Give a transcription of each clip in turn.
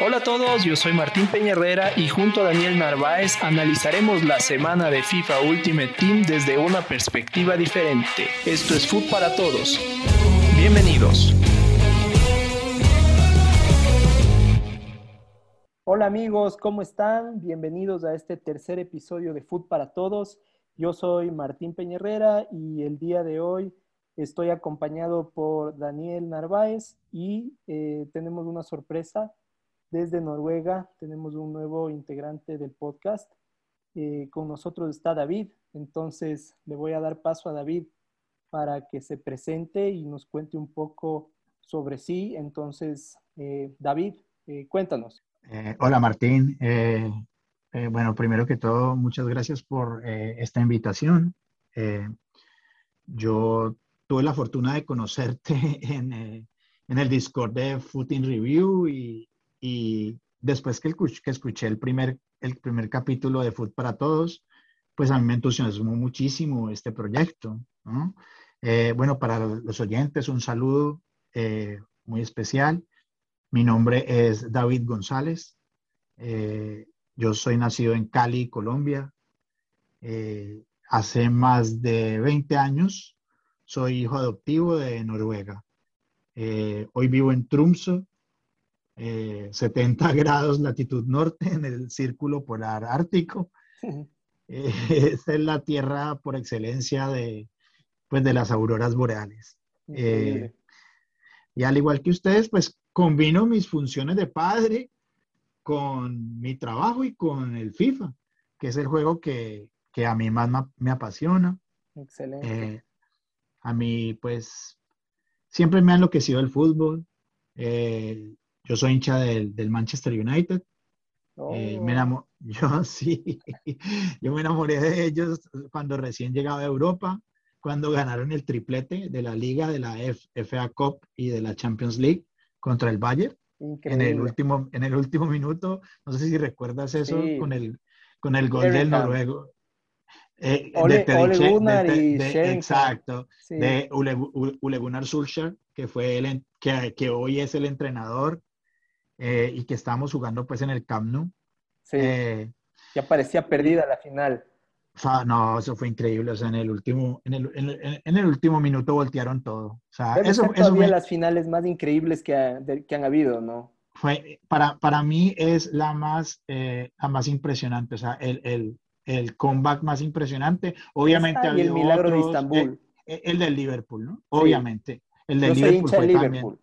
Hola a todos, yo soy Martín Peña Herrera y junto a Daniel Narváez analizaremos la semana de FIFA Ultimate Team desde una perspectiva diferente. Esto es Food para Todos. Bienvenidos. Hola amigos, ¿cómo están? Bienvenidos a este tercer episodio de Food para Todos. Yo soy Martín Peña Herrera y el día de hoy estoy acompañado por Daniel Narváez y eh, tenemos una sorpresa desde Noruega tenemos un nuevo integrante del podcast. Eh, con nosotros está David, entonces le voy a dar paso a David para que se presente y nos cuente un poco sobre sí. Entonces, eh, David, eh, cuéntanos. hola Martín. bueno, primero que todo, muchas gracias por esta invitación. yo tuve la fortuna de conocerte en, en el Discord de Footing Review y, y después que, que escuché el primer, el primer capítulo de Food para Todos, pues a mí me entusiasmó muchísimo este proyecto. Eh, bueno, para los oyentes, un saludo eh, muy especial. Mi nombre es David González. Eh, yo soy nacido en Cali, Colombia. hace más de 20 años soy hijo adoptivo de Noruega. hoy vivo en Tromsø, 70 eh, grados latitud norte en el círculo polar ártico. Eh, esta es la tierra por excelencia de, pues, de las auroras boreales. Eh, y al igual que ustedes, pues combino mis funciones de padre con mi trabajo y con el FIFA, que es el juego que, que a mí más me apasiona. Excelente. a mí, pues, siempre me ha enloquecido el fútbol. Yo soy hincha del, del Manchester United. Eh, me oh. yo sí, yo me enamoré de ellos cuando recién llegaba a Europa, cuando ganaron el triplete de la Liga, de la FA Cup y de la Champions League contra el Bayern. En el, último, en el último minuto, no sé si recuerdas eso, con, el, con el gol del noruego. Eh, Ole, de, Exacto, de Ule, Gunnar Solskjaer, que, fue el, que, que hoy es el entrenador eh, y que estábamos jugando pues en el Camp Nou. Sí. Eh, ya parecía perdida la final. No, eso fue increíble. O sea, en el último, en el, en el, último minuto voltearon todo. O sea, eso, eso fue las finales más increíbles que, que han habido, ¿no? Fue, para, para mí es la más, eh, la más impresionante. O sea, el, el, el comeback más impresionante. Obviamente y el milagro de Estambul. El, del Liverpool, ¿no? Obviamente. El del Liverpool fue también.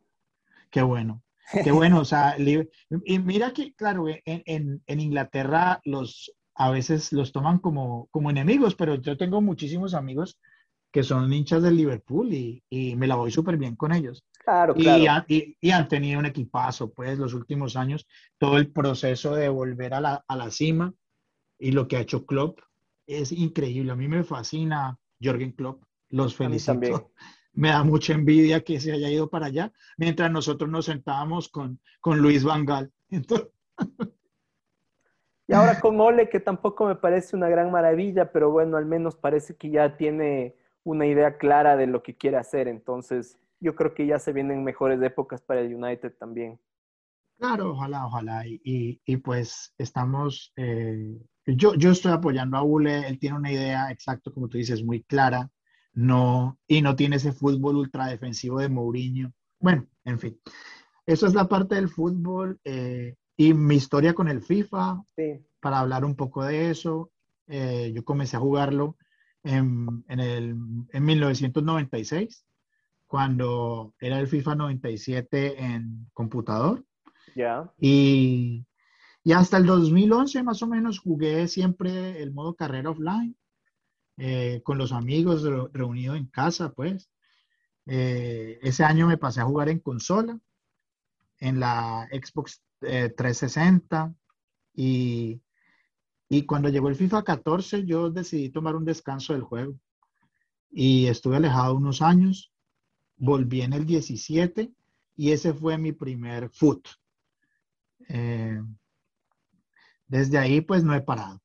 Qué bueno. Qué bueno, o sea, y mira que, claro, en, Inglaterra los a veces los toman como, como enemigos, pero yo tengo muchísimos amigos que son hinchas del Liverpool y, me la voy súper bien con ellos. Claro, claro. Y, han tenido un equipazo, pues, los últimos años, todo el proceso de volver a la, a la cima y lo que ha hecho Klopp es increíble. A mí me fascina Jorgen Klopp, los felicito me da mucha envidia que se haya ido para allá, mientras nosotros nos sentábamos con, con Luis Vangal. Y ahora con Ole, que tampoco me parece una gran maravilla, pero bueno, al menos parece que ya tiene una idea clara de lo que quiere hacer. Entonces, yo creo que ya se vienen mejores épocas para el United también. Claro, ojalá, ojalá. Y, y, pues estamos, eh, yo, yo estoy apoyando a Ule, él tiene una idea exacta, como tú dices, muy clara no, y no tiene ese fútbol ultra defensivo de Mourinho. Bueno, en fin, eso es la parte del fútbol eh, y mi historia con el FIFA, para hablar un poco de eso. Eh, yo comencé a jugarlo en, el, en 1996, cuando era el FIFA 97 en computador. Ya. Y, y hasta el 2011 más o menos jugué siempre el modo carrera offline eh, con los amigos reunidos en casa, pues. Eh, ese año me pasé a jugar en consola, en la Xbox 360 eh, y, y cuando llegó el FIFA 14 yo decidí tomar un descanso del juego y estuve alejado unos años, volví en el 17 y ese fue mi primer foot. desde ahí pues no he parado.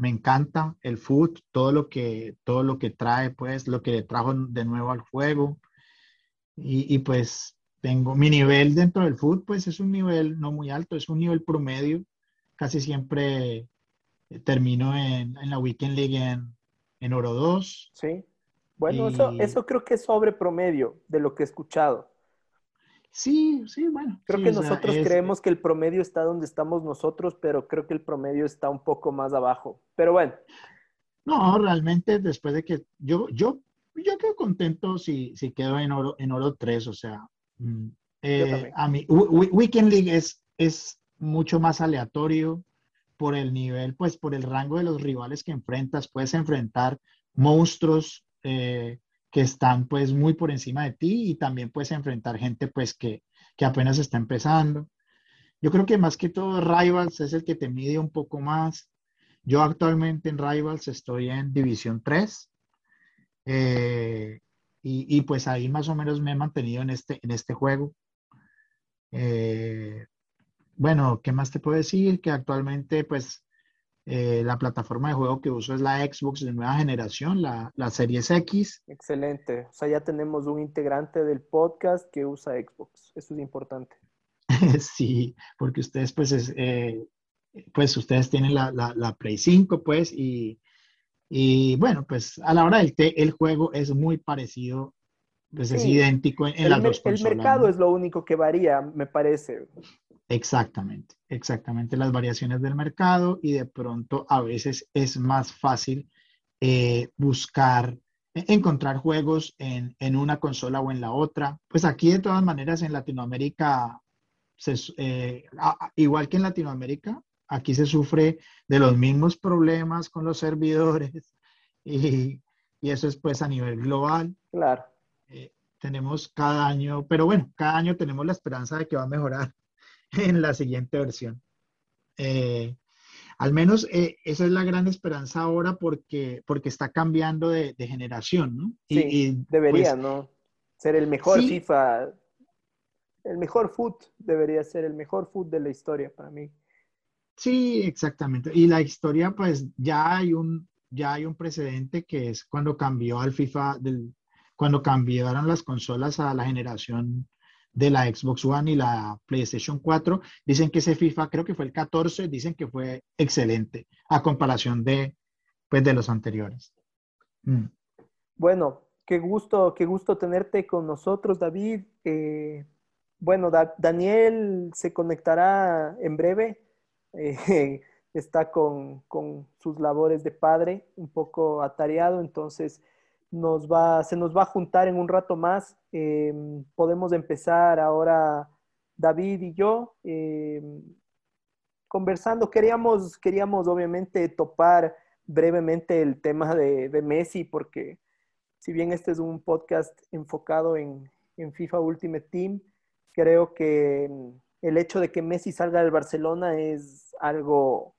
Me encanta el food, todo lo que, todo lo que trae, pues, lo que trajo de nuevo al juego. Y, pues tengo mi nivel dentro del fútbol, pues es un nivel no muy alto, es un nivel promedio. Casi siempre eh, termino en, la Weekend League en, en Oro 2. Sí. Bueno, eso, eso creo que es sobre promedio de lo que he escuchado. Sí, sí, bueno. Creo que nosotros creemos que el promedio está donde estamos nosotros, pero creo que el promedio está un poco más abajo. Pero bueno. No, realmente después de que yo, yo, yo quedo contento si, si quedo en oro, en oro 3, o sea, mm, eh, a mí, Weekend League es, es mucho más aleatorio por el nivel, pues por el rango de los rivales que enfrentas. Puedes enfrentar monstruos eh, que están pues muy por encima de ti y también puedes enfrentar gente pues que, que apenas está empezando. Yo creo que más que todo Rivals es el que te mide un poco más. Yo actualmente en Rivals estoy en División 3 eh, y, y, pues ahí más o menos me he mantenido en este, en este juego. Eh, bueno, ¿qué más te puedo decir? Que actualmente pues eh, la plataforma de juego que uso es la Xbox de nueva generación, la, la Series X. Excelente. O sea, ya tenemos un integrante del podcast que usa Xbox. Eso es importante. sí, porque ustedes, pues, eh, pues ustedes tienen la, la, Play 5, pues, y, y, bueno, pues a la hora del té, el juego es muy parecido, pues es idéntico en, las dos consolas. El mercado es lo único que varía, me parece. Exactamente, exactamente las variaciones del mercado y de pronto a veces es más fácil eh, buscar, e, encontrar juegos en, una consola o en la otra. Pues aquí de todas maneras en Latinoamérica, eh, igual que en Latinoamérica, aquí se sufre de los mismos problemas con los servidores y, eso es pues a nivel global. Claro. Eh, tenemos cada año, pero bueno, cada año tenemos la esperanza de que va a mejorar en la siguiente versión. Eh, al menos eh, esa es la gran esperanza ahora porque, porque está cambiando de, generación, ¿no? Sí, debería, pues, ¿no? Ser el mejor FIFA, el mejor foot debería ser el mejor foot de la historia para mí. Sí, exactamente. Y la historia, pues ya hay un, ya hay un precedente que es cuando cambió al FIFA, del, cuando cambiaron las consolas a la generación de la Xbox One y la PlayStation 4. Dicen que ese FIFA, creo que fue el 14, dicen que fue excelente a comparación de, pues, de los anteriores. Mm. Bueno, qué gusto, qué gusto tenerte con nosotros, David. Eh, bueno, Daniel se conectará en breve. Eh, está con, con, sus labores de padre, un poco atareado, entonces nos va, se nos va a juntar en un rato más. Em, podemos empezar ahora David y yo em, conversando. Queríamos, queríamos obviamente topar brevemente el tema de, Messi, porque si bien este es un podcast enfocado en, en FIFA Ultimate Team, creo que em, el hecho de que Messi salga del Barcelona es algo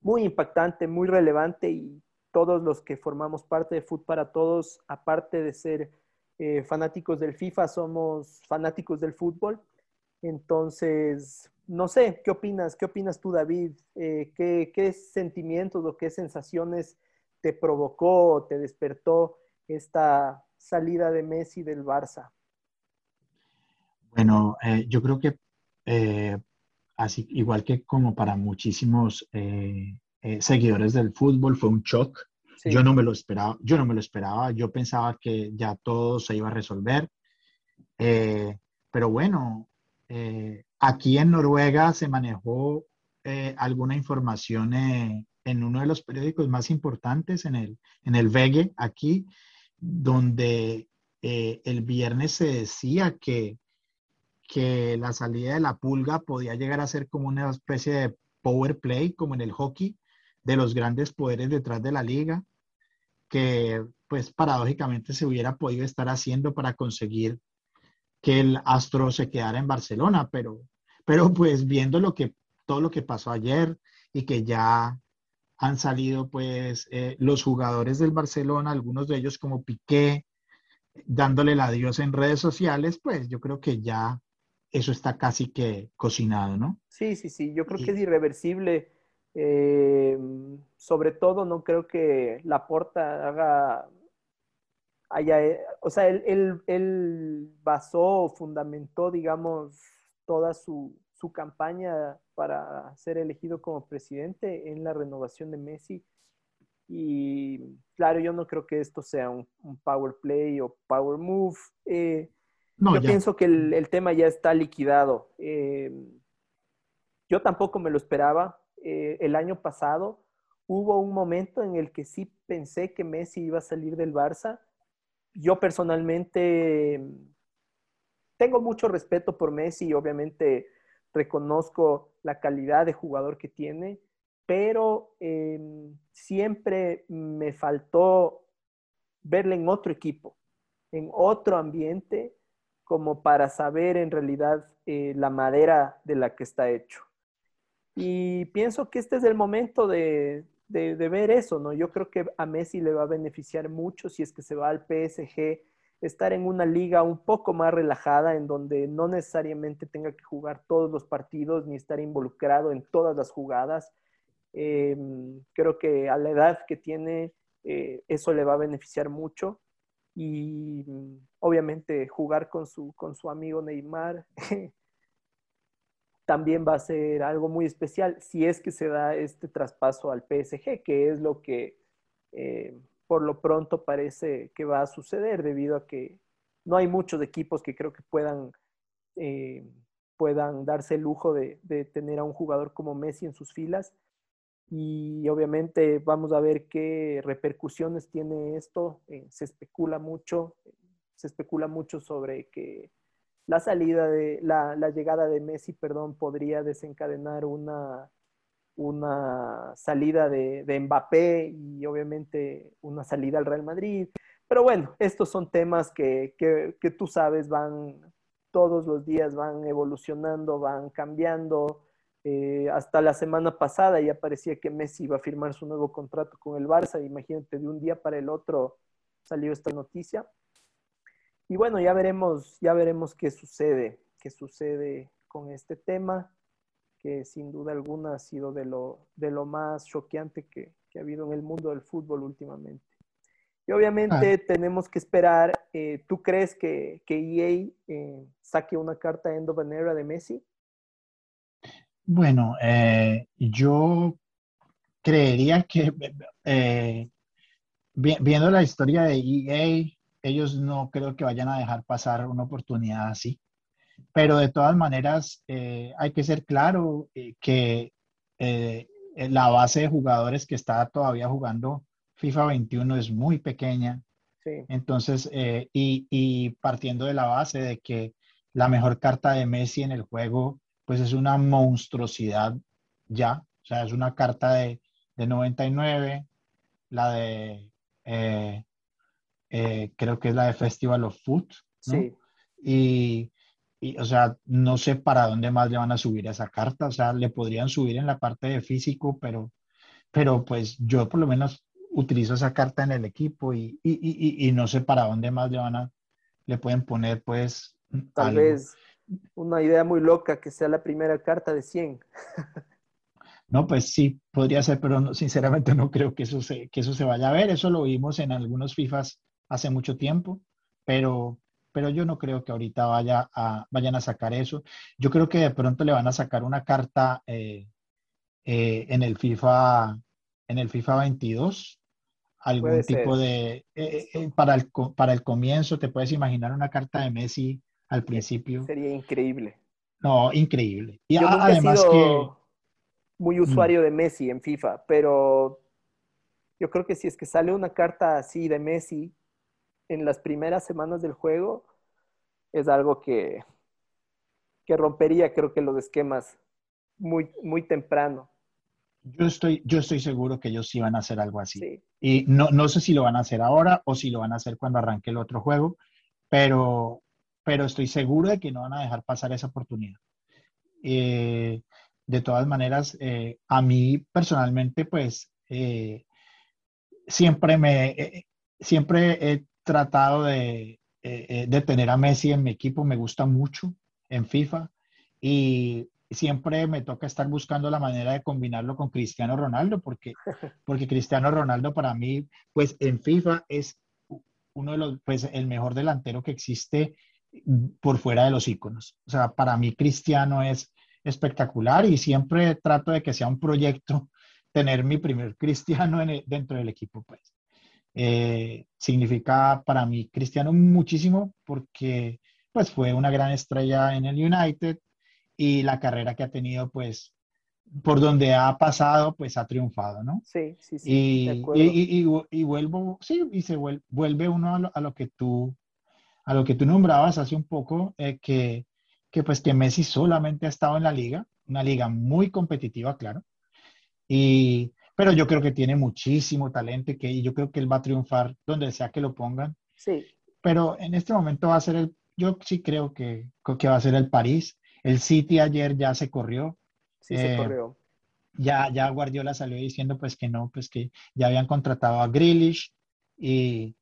muy impactante, muy relevante y todos los que formamos parte de Food para Todos, aparte de ser eh, fanáticos del FIFA, somos fanáticos del fútbol. Entonces, no sé, ¿qué opinas? ¿Qué opinas tú, David? Eh, ¿qué, ¿qué, sentimientos o qué sensaciones te provocó o te despertó esta salida de Messi del Barça? Bueno, eh, yo creo que así, igual que como para muchísimos seguidores del fútbol, fue un shock. Yo no me lo esperaba, yo no me lo esperaba, yo pensaba que ya todo se iba a resolver. Eh, pero bueno, eh, aquí en Noruega se manejó alguna información en uno de los periódicos más importantes, en el, en el VG, aquí, donde el viernes se decía que, que la salida de la pulga podía llegar a ser como una especie de power play, como en el hockey, de los grandes poderes detrás de la liga, que pues paradójicamente se hubiera podido estar haciendo para conseguir que el Astro se quedara en Barcelona, pero, pero pues viendo lo que, todo lo que pasó ayer y que ya han salido pues eh, los jugadores del Barcelona, algunos de ellos como Piqué, dándole el adiós en redes sociales, pues yo creo que ya eso está casi que cocinado, ¿no? Sí, sí, sí, yo creo que es irreversible eh, sobre todo, no creo que la porta haga, haya, eh, o sea, él, él, basó, fundamentó, digamos, toda su, su, campaña para ser elegido como presidente en la renovación de Messi. Y claro, yo no creo que esto sea un, power play o power move. Eh, yo pienso que el, tema ya está liquidado. Eh, yo tampoco me lo esperaba. El año pasado hubo un momento en el que sí pensé que Messi iba a salir del Barça yo personalmente tengo mucho respeto por Messi y obviamente reconozco la calidad de jugador que tiene, pero em, siempre me faltó verle en otro equipo, en otro ambiente, como para saber en realidad eh, la madera de la que está hecho. Y pienso que este es el momento de, de, ver eso, ¿no? Yo creo que a Messi le va a beneficiar mucho si es que se va al PSG, estar en una liga un poco más relajada, en donde no necesariamente tenga que jugar todos los partidos ni estar involucrado en todas las jugadas. Em, creo que a la edad que tiene, eh, eso le va a beneficiar mucho. Y obviamente jugar con su, con su amigo Neymar también va a ser algo muy especial si es que se da este traspaso al PSG, que es lo que eh, por lo pronto parece que va a suceder debido a que no hay muchos equipos que creo que puedan, eh, puedan darse el lujo de, tener a un jugador como Messi en sus filas. Y obviamente vamos a ver qué repercusiones tiene esto. Eh, se especula mucho, se especula mucho sobre que la salida de, la, llegada de Messi, perdón, podría desencadenar una, una salida de, Mbappé y obviamente una salida al Real Madrid. Pero bueno, estos son temas que, tú sabes, van todos los días, van evolucionando, van cambiando. Eh, hasta la semana pasada ya parecía que Messi iba a firmar su nuevo contrato con el Barça. Imagínate, de un día para el otro salió esta noticia. Y bueno, ya veremos, ya veremos qué sucede, qué sucede con este tema, que sin duda alguna ha sido de lo, de lo más choqueante que, ha habido en el mundo del fútbol últimamente. Y obviamente ah. tenemos que esperar, eh, ¿tú crees que, que EA eh, saque una carta en Era de Messi? Bueno, eh, yo creería que viendo la historia de EA, ellos no creo que vayan a dejar pasar una oportunidad así. Pero de todas maneras, eh, hay que ser claro eh, que eh, la base de jugadores que está todavía jugando FIFA 21 es muy pequeña. Entonces, y, y, partiendo de la base de que la mejor carta de Messi en el juego, pues es una monstruosidad ya. O sea, es una carta de, de 99, la de eh, creo que es la de Festival of Food. Sí. Y, y, o sea, no sé para dónde más le van a subir esa carta. O sea, le podrían subir en la parte de físico, pero, pero pues yo por lo menos utilizo esa carta en el equipo y, y, y no sé para dónde más le van a, le pueden poner pues. Tal vez una idea muy loca que sea la primera carta de 100. No, pues sí, podría ser, pero sinceramente no creo que eso, se, que eso se vaya a ver. Eso lo vimos en algunos FIFAs hace mucho tiempo, pero, pero yo no creo que ahorita vaya a, vayan a sacar eso. Yo creo que de pronto le van a sacar una carta eh, eh, en el FIFA en el FIFA 22, algún tipo de eh, para el para el comienzo te puedes imaginar una carta de Messi al principio. Sería increíble. No, increíble. Y además que muy mm. usuario de Messi en FIFA, pero yo creo que si es que sale una carta así de Messi en las primeras semanas del juego es algo que, que rompería, creo que los esquemas muy, muy temprano. Yo estoy, yo estoy seguro que ellos sí van a hacer algo así. Y no, no sé si lo van a hacer ahora o si lo van a hacer cuando arranque el otro juego, pero, pero estoy seguro de que no van a dejar pasar esa oportunidad. Eh, de todas maneras, eh, a mí personalmente, pues, eh, siempre me, siempre he tratado de, eh, eh, de tener a Messi en mi equipo, me gusta mucho en FIFA y siempre me toca estar buscando la manera de combinarlo con Cristiano Ronaldo, porque, porque Cristiano Ronaldo para mí, pues en FIFA es uno de los, pues el mejor delantero que existe por fuera de los íconos. O sea, para mí Cristiano es espectacular y siempre trato de que sea un proyecto tener mi primer Cristiano dentro del equipo, pues. Eh, significa para mí Cristiano muchísimo porque pues fue una gran estrella en el United y la carrera que ha tenido pues por donde ha pasado, pues ha triunfado, ¿no? Sí, sí, sí. Y, y, y, vuelvo, sí, y se vuelve, uno a lo, que tú, a lo que tú nombrabas hace un poco, eh, que, que pues que Messi solamente ha estado en la liga, una liga muy competitiva, claro, y, pero yo creo que tiene muchísimo talento y que yo creo que él va a triunfar donde sea que lo pongan. Sí. Pero en este momento va a ser el, yo sí creo que, que va a ser el París. El City ayer ya se corrió. Sí, se eh, corrió. Ya, ya Guardiola salió diciendo pues que no, pues que ya habían contratado a Grealish y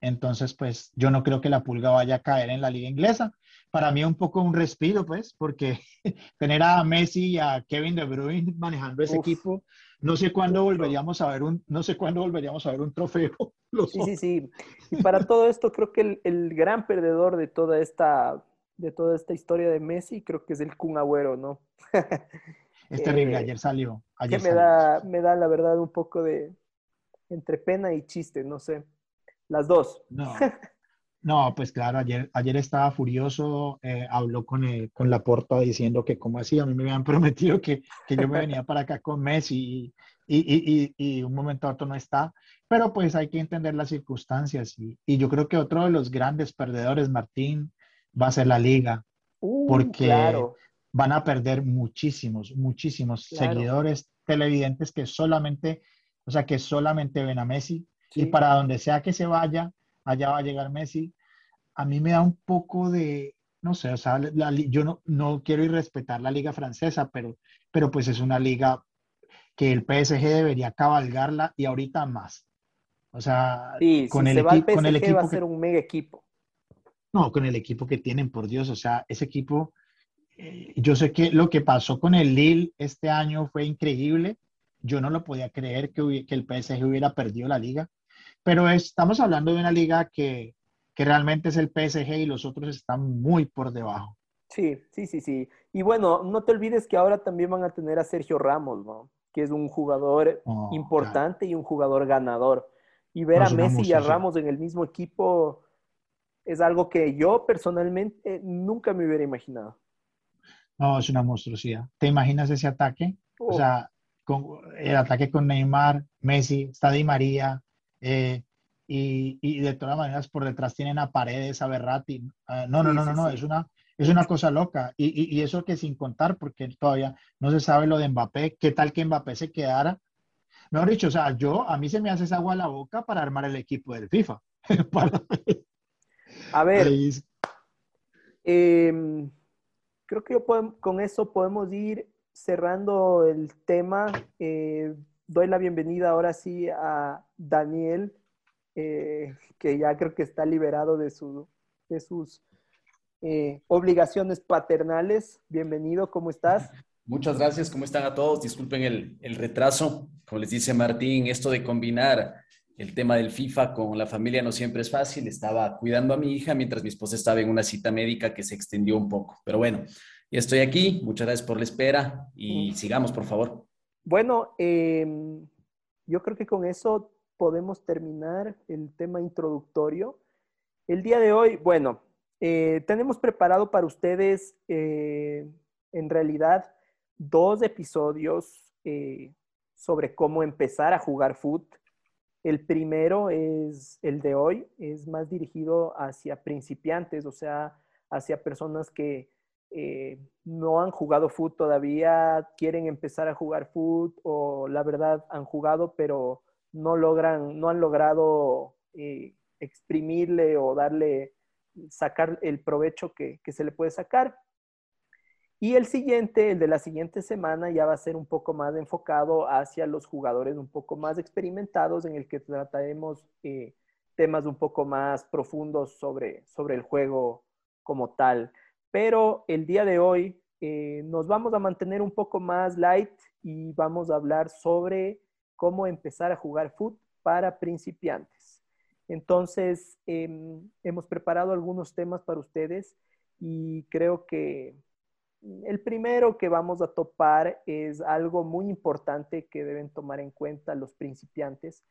entonces pues yo no creo que la pulga vaya a caer en la liga inglesa. Para mí un poco un respiro pues porque tener a Messi y a Kevin De Bruyne manejando ese equipo no sé cuándo volveríamos a ver un, no sé cuándo volveríamos a ver un trofeo. Sí, sí, sí. Y para todo esto, creo que el, gran perdedor de toda esta, de toda esta historia de Messi, creo que es el Kun Agüero, ¿no? Es terrible, eh, ayer salió. Ayer que me da, me da la verdad un poco de entre pena y chiste, no sé. Las dos. No. No, pues claro, ayer, ayer estaba furioso, eh, habló con, el, con la porta diciendo que como así, a mí me habían prometido que, que yo me venía para acá con Messi y, y, y, y, un momento a otro no está, pero pues hay que entender las circunstancias y, yo creo que otro de los grandes perdedores, Martín, va a ser la liga, uh, porque van a perder muchísimos, muchísimos seguidores televidentes que solamente, o sea, que solamente ven a Messi. Y para donde sea que se vaya, allá va a llegar Messi. A mí me da un poco de, no sé, o sea, yo no, no quiero irrespetar la liga francesa, pero, pero pues es una liga que el PSG debería cabalgarla y ahorita más. O sea, con, el con, el equipo va a ser un mega equipo. No, con el equipo que tienen, por Dios, o sea, ese equipo, eh, yo sé que lo que pasó con el Lille este año fue increíble. Yo no lo podía creer que, que el PSG hubiera perdido la liga. Pero estamos hablando de una liga que, que realmente es el PSG y los otros están muy por debajo. Sí, sí, sí, sí. Y bueno, no te olvides que ahora también van a tener a Sergio Ramos, ¿no? Que es un jugador oh, importante y un jugador ganador. Y ver a Messi y a Ramos en el mismo equipo es algo que yo personalmente nunca me hubiera imaginado. No, es una monstruosidad. ¿Te imaginas ese ataque? O sea, el ataque con Neymar, Messi, está Di María, eh, y, de todas maneras por detrás tienen a Paredes, a Berratti. Ah, no, no, no, no, no, es una, es una cosa loca. Y, eso que sin contar, porque todavía no se sabe lo de Mbappé, qué tal que Mbappé se quedara. Mejor dicho, o sea, yo, a mí se me hace esa agua a la boca para armar el equipo del FIFA. A ver, em, creo que con eso podemos ir cerrando el tema. Eh, doy la bienvenida ahora sí a Daniel, eh, que ya creo que está liberado de, su, de sus eh, obligaciones paternales. Bienvenido, ¿cómo estás? Muchas gracias, ¿cómo están a todos? Disculpen el, el retraso. Como les dice Martín, esto de combinar el tema del FIFA con la familia no siempre es fácil. Estaba cuidando a mi hija mientras mi esposa estaba en una cita médica que se extendió un poco. Pero bueno, ya estoy aquí. Muchas gracias por la espera y sigamos, por favor. Bueno, em, yo creo que con eso podemos terminar el tema introductorio. El día de hoy, bueno, eh, tenemos preparado para ustedes eh, en realidad dos episodios eh, sobre cómo empezar a jugar foot. El primero es el de hoy, es más dirigido hacia principiantes, o sea, hacia personas que eh, no han jugado foot todavía, quieren empezar a jugar foot o la verdad han jugado pero no logran, no han logrado eh, exprimirle o darle, sacar el provecho que, que, se le puede sacar. Y el siguiente, el de la siguiente semana, ya va a ser un poco más enfocado hacia los jugadores un poco más experimentados, en el que trataremos eh, temas un poco más profundos sobre, sobre el juego como tal. Pero el día de hoy eh, nos vamos a mantener un poco más light y vamos a hablar sobre cómo empezar a jugar foot para principiantes. Entonces, em, hemos preparado algunos temas para ustedes y creo que el primero que vamos a topar es algo muy importante que deben tomar en cuenta los principiantes,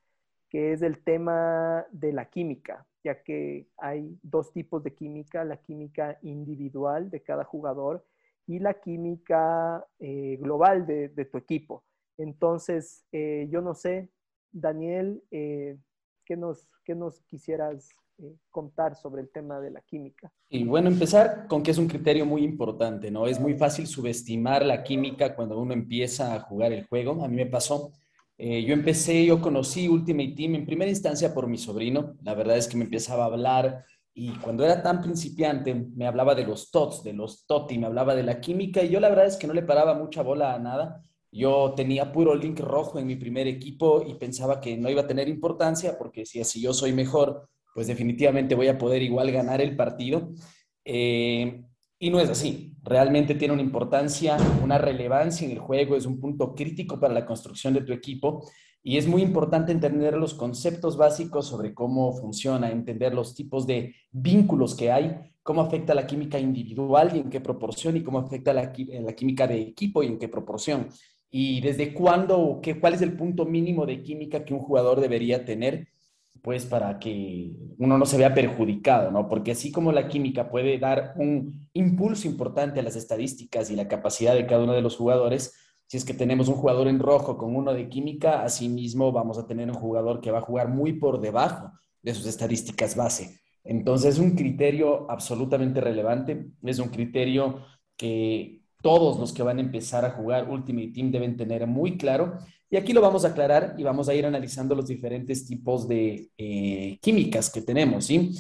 que es el tema de la química, ya que hay dos tipos de química, la química individual de cada jugador y la química eh, global de, tu equipo. Entonces, eh, yo no sé, Daniel, eh, ¿qué, nos, ¿qué nos quisieras contar sobre el tema de la química? Y bueno, empezar con que es un criterio muy importante, ¿no? Es muy fácil subestimar la química cuando uno empieza a jugar el juego. A mí me pasó. Yo empecé, yo conocí Ultimate Team en primera instancia por mi sobrino. La verdad es que me empezaba a hablar y cuando era tan principiante, me hablaba de los TOTS, de los TOTI, me hablaba de la química y yo la verdad es que no le paraba mucha bola a nada. Yo tenía puro link rojo en mi primer equipo y pensaba que no iba a tener importancia porque si así yo soy mejor, pues definitivamente voy a poder igual ganar el partido. Eh, y no es así. Realmente tiene una importancia, una relevancia en el juego, es un punto crítico para la construcción de tu equipo y es muy importante entender los conceptos básicos sobre cómo funciona, entender los tipos de vínculos que hay, cómo afecta la química individual y en qué proporción, y cómo afecta la, la química de equipo y en qué proporción. Y desde cuándo qué, cuál es el punto mínimo de química que un jugador debería tener, pues para que uno no se vea perjudicado, ¿no? Porque así como la química puede dar un impulso importante a las estadísticas y la capacidad de cada uno de los jugadores, si es que tenemos un jugador en rojo con uno de química, asimismo vamos a tener un jugador que va a jugar muy por debajo de sus estadísticas base. Entonces es un criterio absolutamente relevante, es un criterio que todos los que van a empezar a jugar Ultimate Team deben tener muy claro. Y aquí lo vamos a aclarar y vamos a ir analizando los diferentes tipos de eh, químicas que tenemos. ¿sí?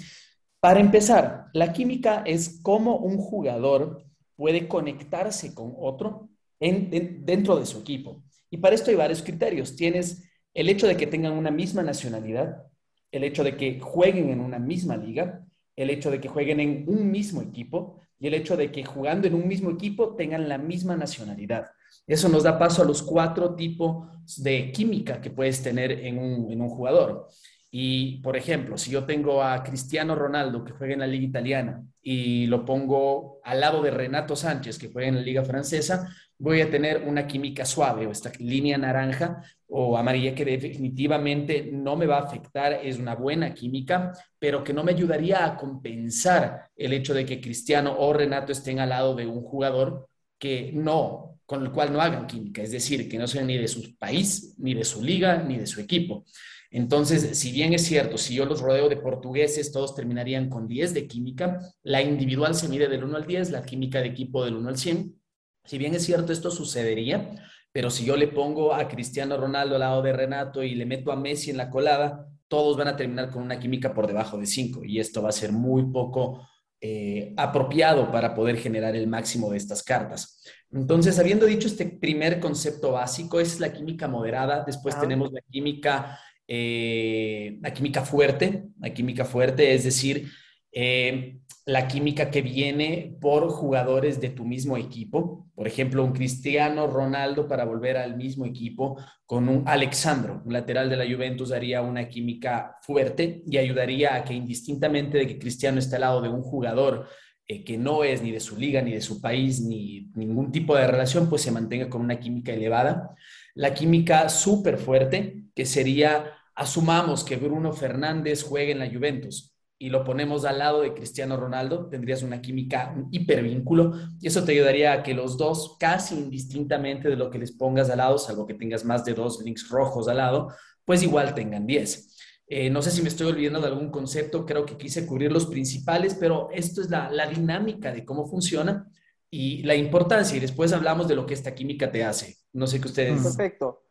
Para empezar, la química es cómo un jugador puede conectarse con otro dentro de su equipo. Y para esto hay varios criterios. Tienes el hecho de que tengan una misma nacionalidad, el hecho de que jueguen en una misma liga, el hecho de que jueguen en un mismo equipo y el hecho de que jugando en un mismo equipo tengan la misma nacionalidad. Eso nos da paso a los cuatro tipos de química que puedes tener en un, en un jugador. Y, por ejemplo, si yo tengo a Cristiano Ronaldo que juega en la liga italiana y lo pongo al lado de Renato Sánchez que juega en la liga francesa, voy a tener una química suave o esta línea naranja o amarilla que definitivamente no me va a afectar, es una buena química, pero que no me ayudaría a compensar el hecho de que Cristiano o Renato estén al lado de un jugador que no, con el cual no hagan química, es decir, que no sean ni de su país, ni de su liga, ni de su equipo. Entonces, si bien es cierto, si yo los rodeo de portugueses, todos terminarían con 10 de química, la individual se mide del 1 al 10, la química de equipo del 1 al 100, si bien es cierto, esto sucedería, pero si yo le pongo a Cristiano Ronaldo al lado de Renato y le meto a Messi en la colada, todos van a terminar con una química por debajo de 5 y esto va a ser muy poco eh, apropiado para poder generar el máximo de estas cartas. Entonces, habiendo dicho este primer concepto básico, es la química moderada, después tenemos la química, eh, la química fuerte, la química fuerte, es decir, eh, la química que viene por jugadores de tu mismo equipo. Por ejemplo, un Cristiano Ronaldo para volver al mismo equipo con un Alexandro, un lateral de la Juventus, haría una química fuerte y ayudaría a que indistintamente de que Cristiano esté al lado de un jugador eh, que no es ni de su liga, ni de su país, ni ningún tipo de relación, pues se mantenga con una química elevada. La química súper fuerte, que sería, asumamos que Bruno Fernández juegue en la Juventus y lo ponemos al lado de Cristiano Ronaldo, tendrías una química, un hipervínculo, y eso te ayudaría a que los dos, casi indistintamente de lo que les pongas al lado, salvo que tengas más de dos links rojos al lado, pues igual tengan 10. Eh, no sé si me estoy olvidando de algún concepto, creo que quise cubrir los principales, pero esto es la, la dinámica de cómo funciona y la importancia, y después hablamos de lo que esta química te hace. No sé qué ustedes... Perfecto.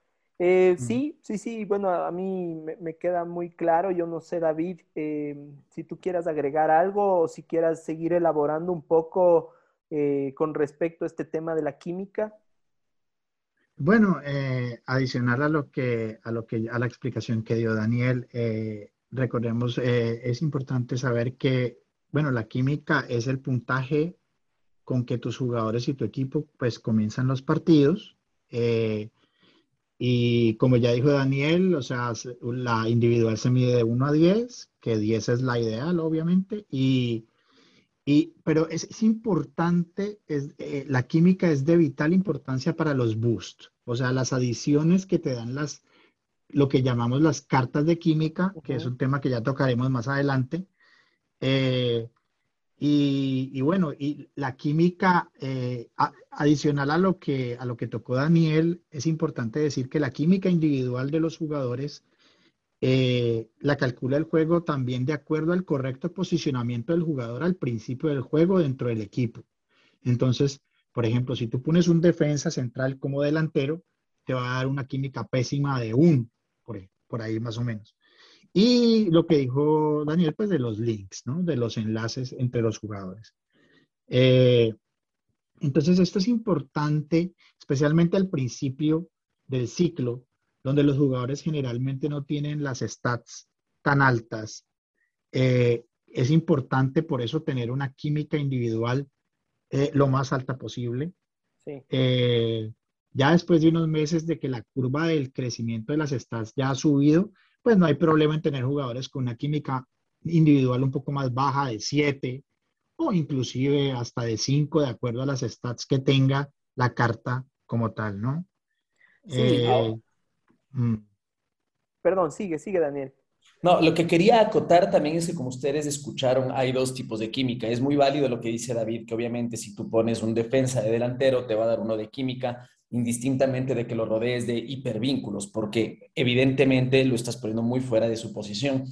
Eh, sí, sí, sí, bueno, a mí me, queda muy claro, yo no sé, David, eh, si tú quieras agregar algo o si quieras seguir elaborando un poco eh, con respecto a este tema de la química. Bueno, adicional a lo que, a lo que, a la explicación que dio Daniel, recordemos, es importante saber que, bueno, la química es el puntaje con que tus jugadores y tu equipo, pues, comienzan los partidos y como ya dijo Daniel, o sea, la individual se mide de 1 a 10, que 10 es la ideal, obviamente, y, y pero es, es importante, es, eh, la química es de vital importancia para los boosts, o sea, las adiciones que te dan las, lo que llamamos las cartas de química, que es un tema que ya tocaremos más adelante. Eh, y, bueno, y la química, eh, adicional a lo, que, a lo que tocó Daniel, es importante decir que la química individual de los jugadores eh, la calcula el juego también de acuerdo al correcto posicionamiento del jugador al principio del juego dentro del equipo. Entonces, por ejemplo, si tú pones un defensa central como delantero, te va a dar una química pésima de un, por, por ahí más o menos. Y lo que dijo Daniel, pues de los links, ¿no? De los enlaces entre los jugadores. Eh, entonces, esto es importante, especialmente al principio del ciclo, donde los jugadores generalmente no tienen las stats tan altas. Eh, es importante por eso tener una química individual eh, lo más alta posible. Sí. ya después de unos meses de que la curva del crecimiento de las stats ya ha subido, pues no hay problema en tener jugadores con una química individual un poco más baja de 7 o inclusive hasta de 5 de acuerdo a las stats que tenga la carta como tal, ¿no? Sí, eh, mm. Perdón, sigue, sigue Daniel. No, lo que quería acotar también es que como ustedes escucharon, hay dos tipos de química. Es muy válido lo que dice David, que obviamente si tú pones un defensa de delantero, te va a dar uno de química, indistintamente de que lo rodees de hipervínculos, porque evidentemente lo estás poniendo muy fuera de su posición.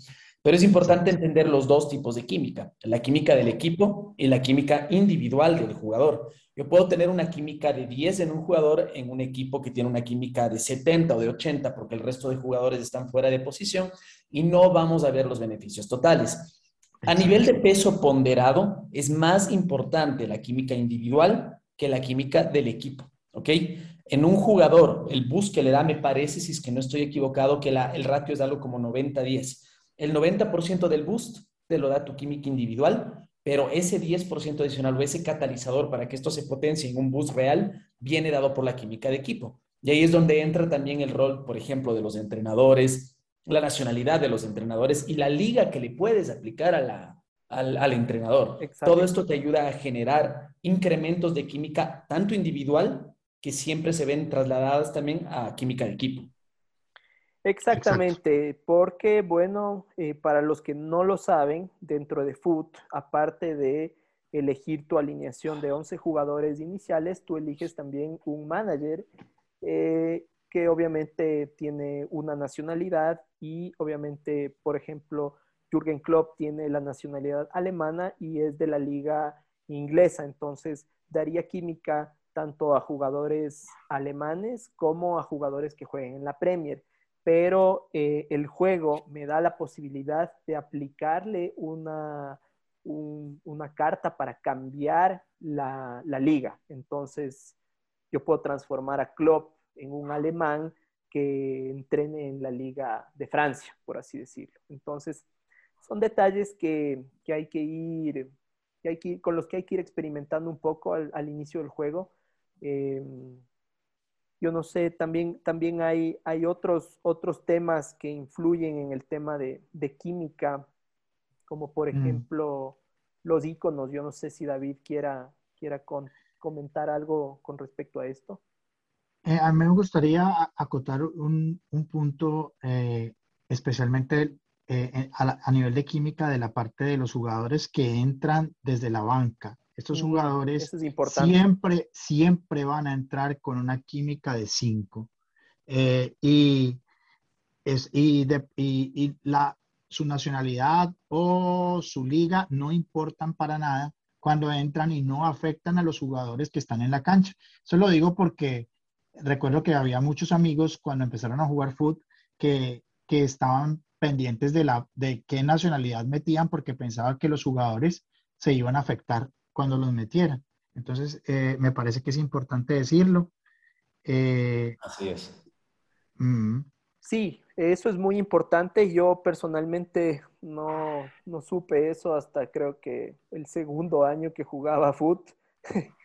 Pero es importante entender los dos tipos de química, la química del equipo y la química individual del jugador. Yo puedo tener una química de 10 en un jugador en un equipo que tiene una química de 70 o de 80 porque el resto de jugadores están fuera de posición y no vamos a ver los beneficios totales. A nivel de peso ponderado, es más importante la química individual que la química del equipo. ¿ok? En un jugador, el bus que le da, me parece, si es que no estoy equivocado, que el ratio es algo como 90-10. El 90% del boost te lo da tu química individual, pero ese 10% adicional o ese catalizador para que esto se potencie en un boost real viene dado por la química de equipo. Y ahí es donde entra también el rol, por ejemplo, de los entrenadores, la nacionalidad de los entrenadores y la liga que le puedes aplicar a la, al, al, entrenador. Todo esto te ayuda a generar incrementos de química tanto individual que siempre se ven trasladadas también a química de equipo. Exactamente, porque bueno, eh, para los que no lo saben, dentro de Foot, aparte de elegir tu alineación de 11 jugadores iniciales, tú eliges también un manager eh, que obviamente tiene una nacionalidad y obviamente, por ejemplo, Jürgen Klopp tiene la nacionalidad alemana y es de la liga inglesa, entonces daría química tanto a jugadores alemanes como a jugadores que jueguen en la Premier. Pero eh, el juego me da la posibilidad de aplicarle una, una carta para cambiar la, la, liga. Entonces, yo puedo transformar a Klopp en un alemán que entrene en la liga de Francia, por así decirlo. Entonces, son detalles que, que hay que ir, que hay que con los que hay que ir experimentando un poco al, al inicio del juego Em, yo no sé, también, también hay, hay otros, otros temas que influyen en el tema de, química, como por mm. ejemplo los iconos. Yo no sé si David quiera, quiera comentar algo con respecto a esto. Eh, a mí me gustaría acotar un, punto, eh, especialmente eh, a, a, nivel de química de la parte de los jugadores que entran desde la banca. Estos jugadores siempre, siempre van a entrar con una química de 5. Eh, y, es, y, y, la, su nacionalidad o su liga no importan para nada cuando entran y no afectan a los jugadores que están en la cancha. Eso lo digo porque recuerdo que había muchos amigos cuando empezaron a jugar fútbol que, que estaban pendientes de, la, de qué nacionalidad metían porque pensaban que los jugadores se iban a afectar cuando los metieran. Entonces, eh, me parece que es importante decirlo. Eh, Así es. Mm. Sí, eso es muy importante. Yo personalmente no, no, supe eso hasta creo que el segundo año que jugaba foot.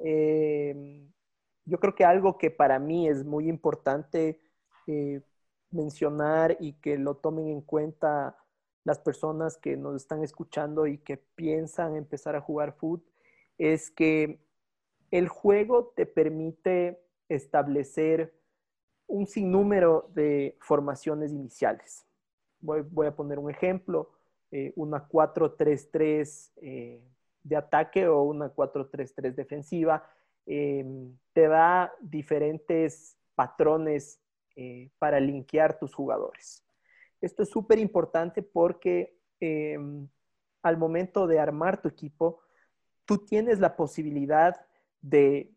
Em, yo creo que algo que para mí es muy importante eh, mencionar y que lo tomen en cuenta las personas que nos están escuchando y que piensan empezar a jugar fútbol es que el juego te permite establecer un sinnúmero de formaciones iniciales. Voy, a poner un ejemplo, eh, una 4-3-3 eh, de ataque o una 4-3-3 defensiva. Em, te da diferentes patrones eh, para linkear tus jugadores. Esto es súper importante porque em, al momento de armar tu equipo, tú tienes la posibilidad de,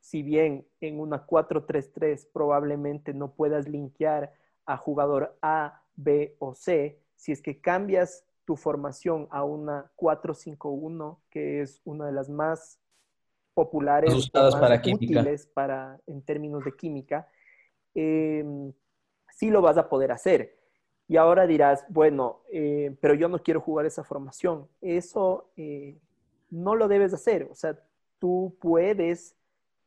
si bien en una 4-3-3 probablemente no puedas linkear a jugador A, B o C, si es que cambias tu formación a una 4-5-1, que es una de las más populares, más para útiles para, en términos de química, em, sí lo vas a poder hacer. Y ahora dirás, bueno, eh, pero yo no quiero jugar esa formación. Eso eh, no lo debes hacer. O sea, tú puedes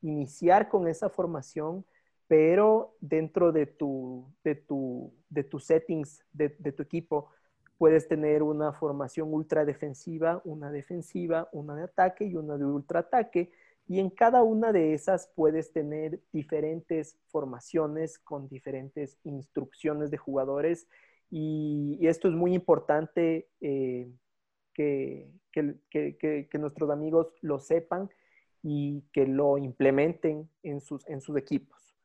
iniciar con esa formación, pero dentro de tu, de tu, de tus settings de, tu equipo, puedes tener una formación ultra defensiva, una defensiva, una de ataque y una de ultra ataque. Y en cada una de esas puedes tener diferentes formaciones con diferentes instrucciones de jugadores. Y, esto es muy importante eh, que, que, nuestros amigos lo sepan y que lo implementen en sus, en sus equipos.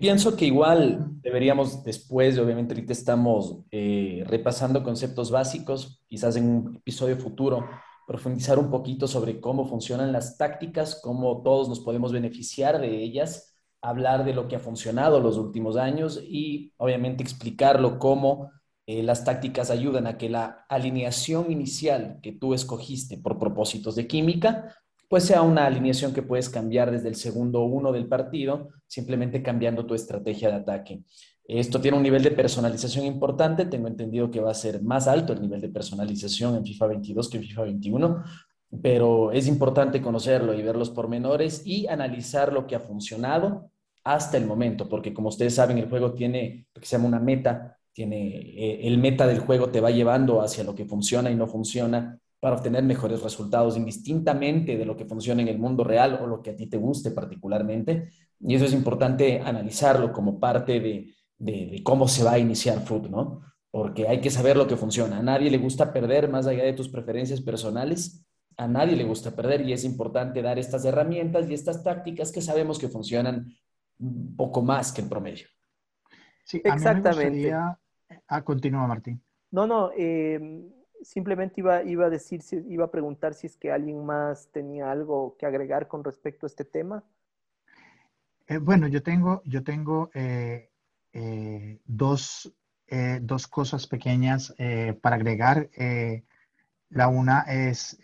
pienso que igual deberíamos después, obviamente ahorita estamos eh, repasando conceptos básicos, quizás en un episodio futuro, profundizar un poquito sobre cómo funcionan las tácticas, cómo todos nos podemos beneficiar de ellas, hablar de lo que ha funcionado los últimos años y obviamente explicarlo cómo eh, las tácticas ayudan a que la alineación inicial que tú escogiste por propósitos de química, pues sea una alineación que puedes cambiar desde el segundo uno del partido, simplemente cambiando tu estrategia de ataque. Esto tiene un nivel de personalización importante, tengo entendido que va a ser más alto el nivel de personalización en FIFA 22 que en FIFA 21, pero es importante conocerlo y ver los pormenores y analizar lo que ha funcionado hasta el momento, porque como ustedes saben, el juego tiene lo que se llama una meta, tiene eh, el meta del juego te va llevando hacia lo que funciona y no funciona para obtener mejores resultados, indistintamente de lo que funciona en el mundo real o lo que a ti te guste particularmente. Y eso es importante analizarlo como parte de, de, cómo se va a iniciar Foot, ¿no? Porque hay que saber lo que funciona. A nadie le gusta perder más allá de tus preferencias personales. A nadie le gusta perder y es importante dar estas herramientas y estas tácticas que sabemos que funcionan un poco más que el promedio. Sí, Exactamente. Ah, continúa, Martín. No, no, em, simplemente iba, iba a decir, iba a preguntar si es que alguien más tenía algo que agregar con respecto a este tema. Eh, bueno, yo tengo, yo tengo eh, eh, dos, dos, cosas pequeñas para agregar. la una es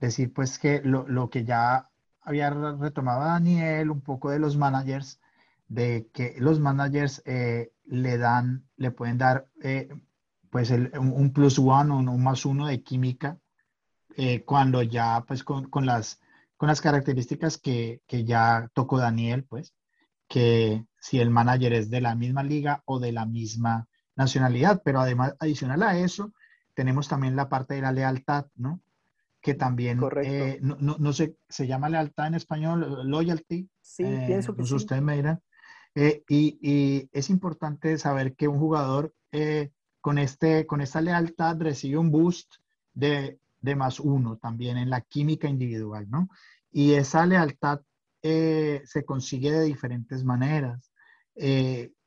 decir, pues, que lo, lo, que ya había retomado Daniel, un poco de los managers, de que los managers le dan, le pueden dar eh, pues un, plus one o un, más uno de química eh, cuando ya pues con, las, con las características que, ya tocó Daniel, pues, que si el manager es de la misma liga o de la misma nacionalidad, pero además, adicional a eso, tenemos también la parte de la lealtad, ¿no? Que también, eh, no, no, se, se llama lealtad en español, loyalty. Sí, pienso que pues Usted me dirá. Eh, y, es importante saber que un jugador eh, con, este, con esta lealtad recibe un boost de, más uno también en la química individual, ¿no? Y esa lealtad eh, se consigue de diferentes maneras.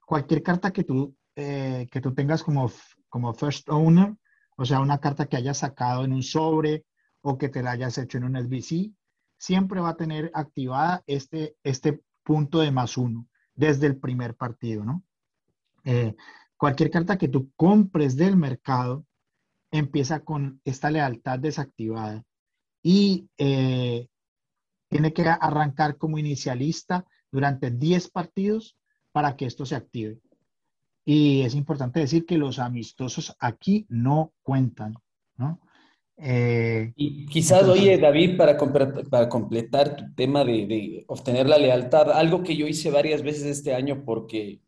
cualquier carta que tú, que tú tengas como, como first owner, o sea, una carta que hayas sacado en un sobre o que te la hayas hecho en un SBC, siempre va a tener activada este, este punto de más uno desde el primer partido, ¿no? Eh, cualquier carta que tú compres del mercado empieza con esta lealtad desactivada y eh, tiene que arrancar como inicialista durante 10 partidos para que esto se active. Y es importante decir que los amistosos aquí no cuentan, ¿no? Eh, y quizás, oye, David, para, para completar tu tema de, obtener la lealtad, algo que yo hice varias veces este año porque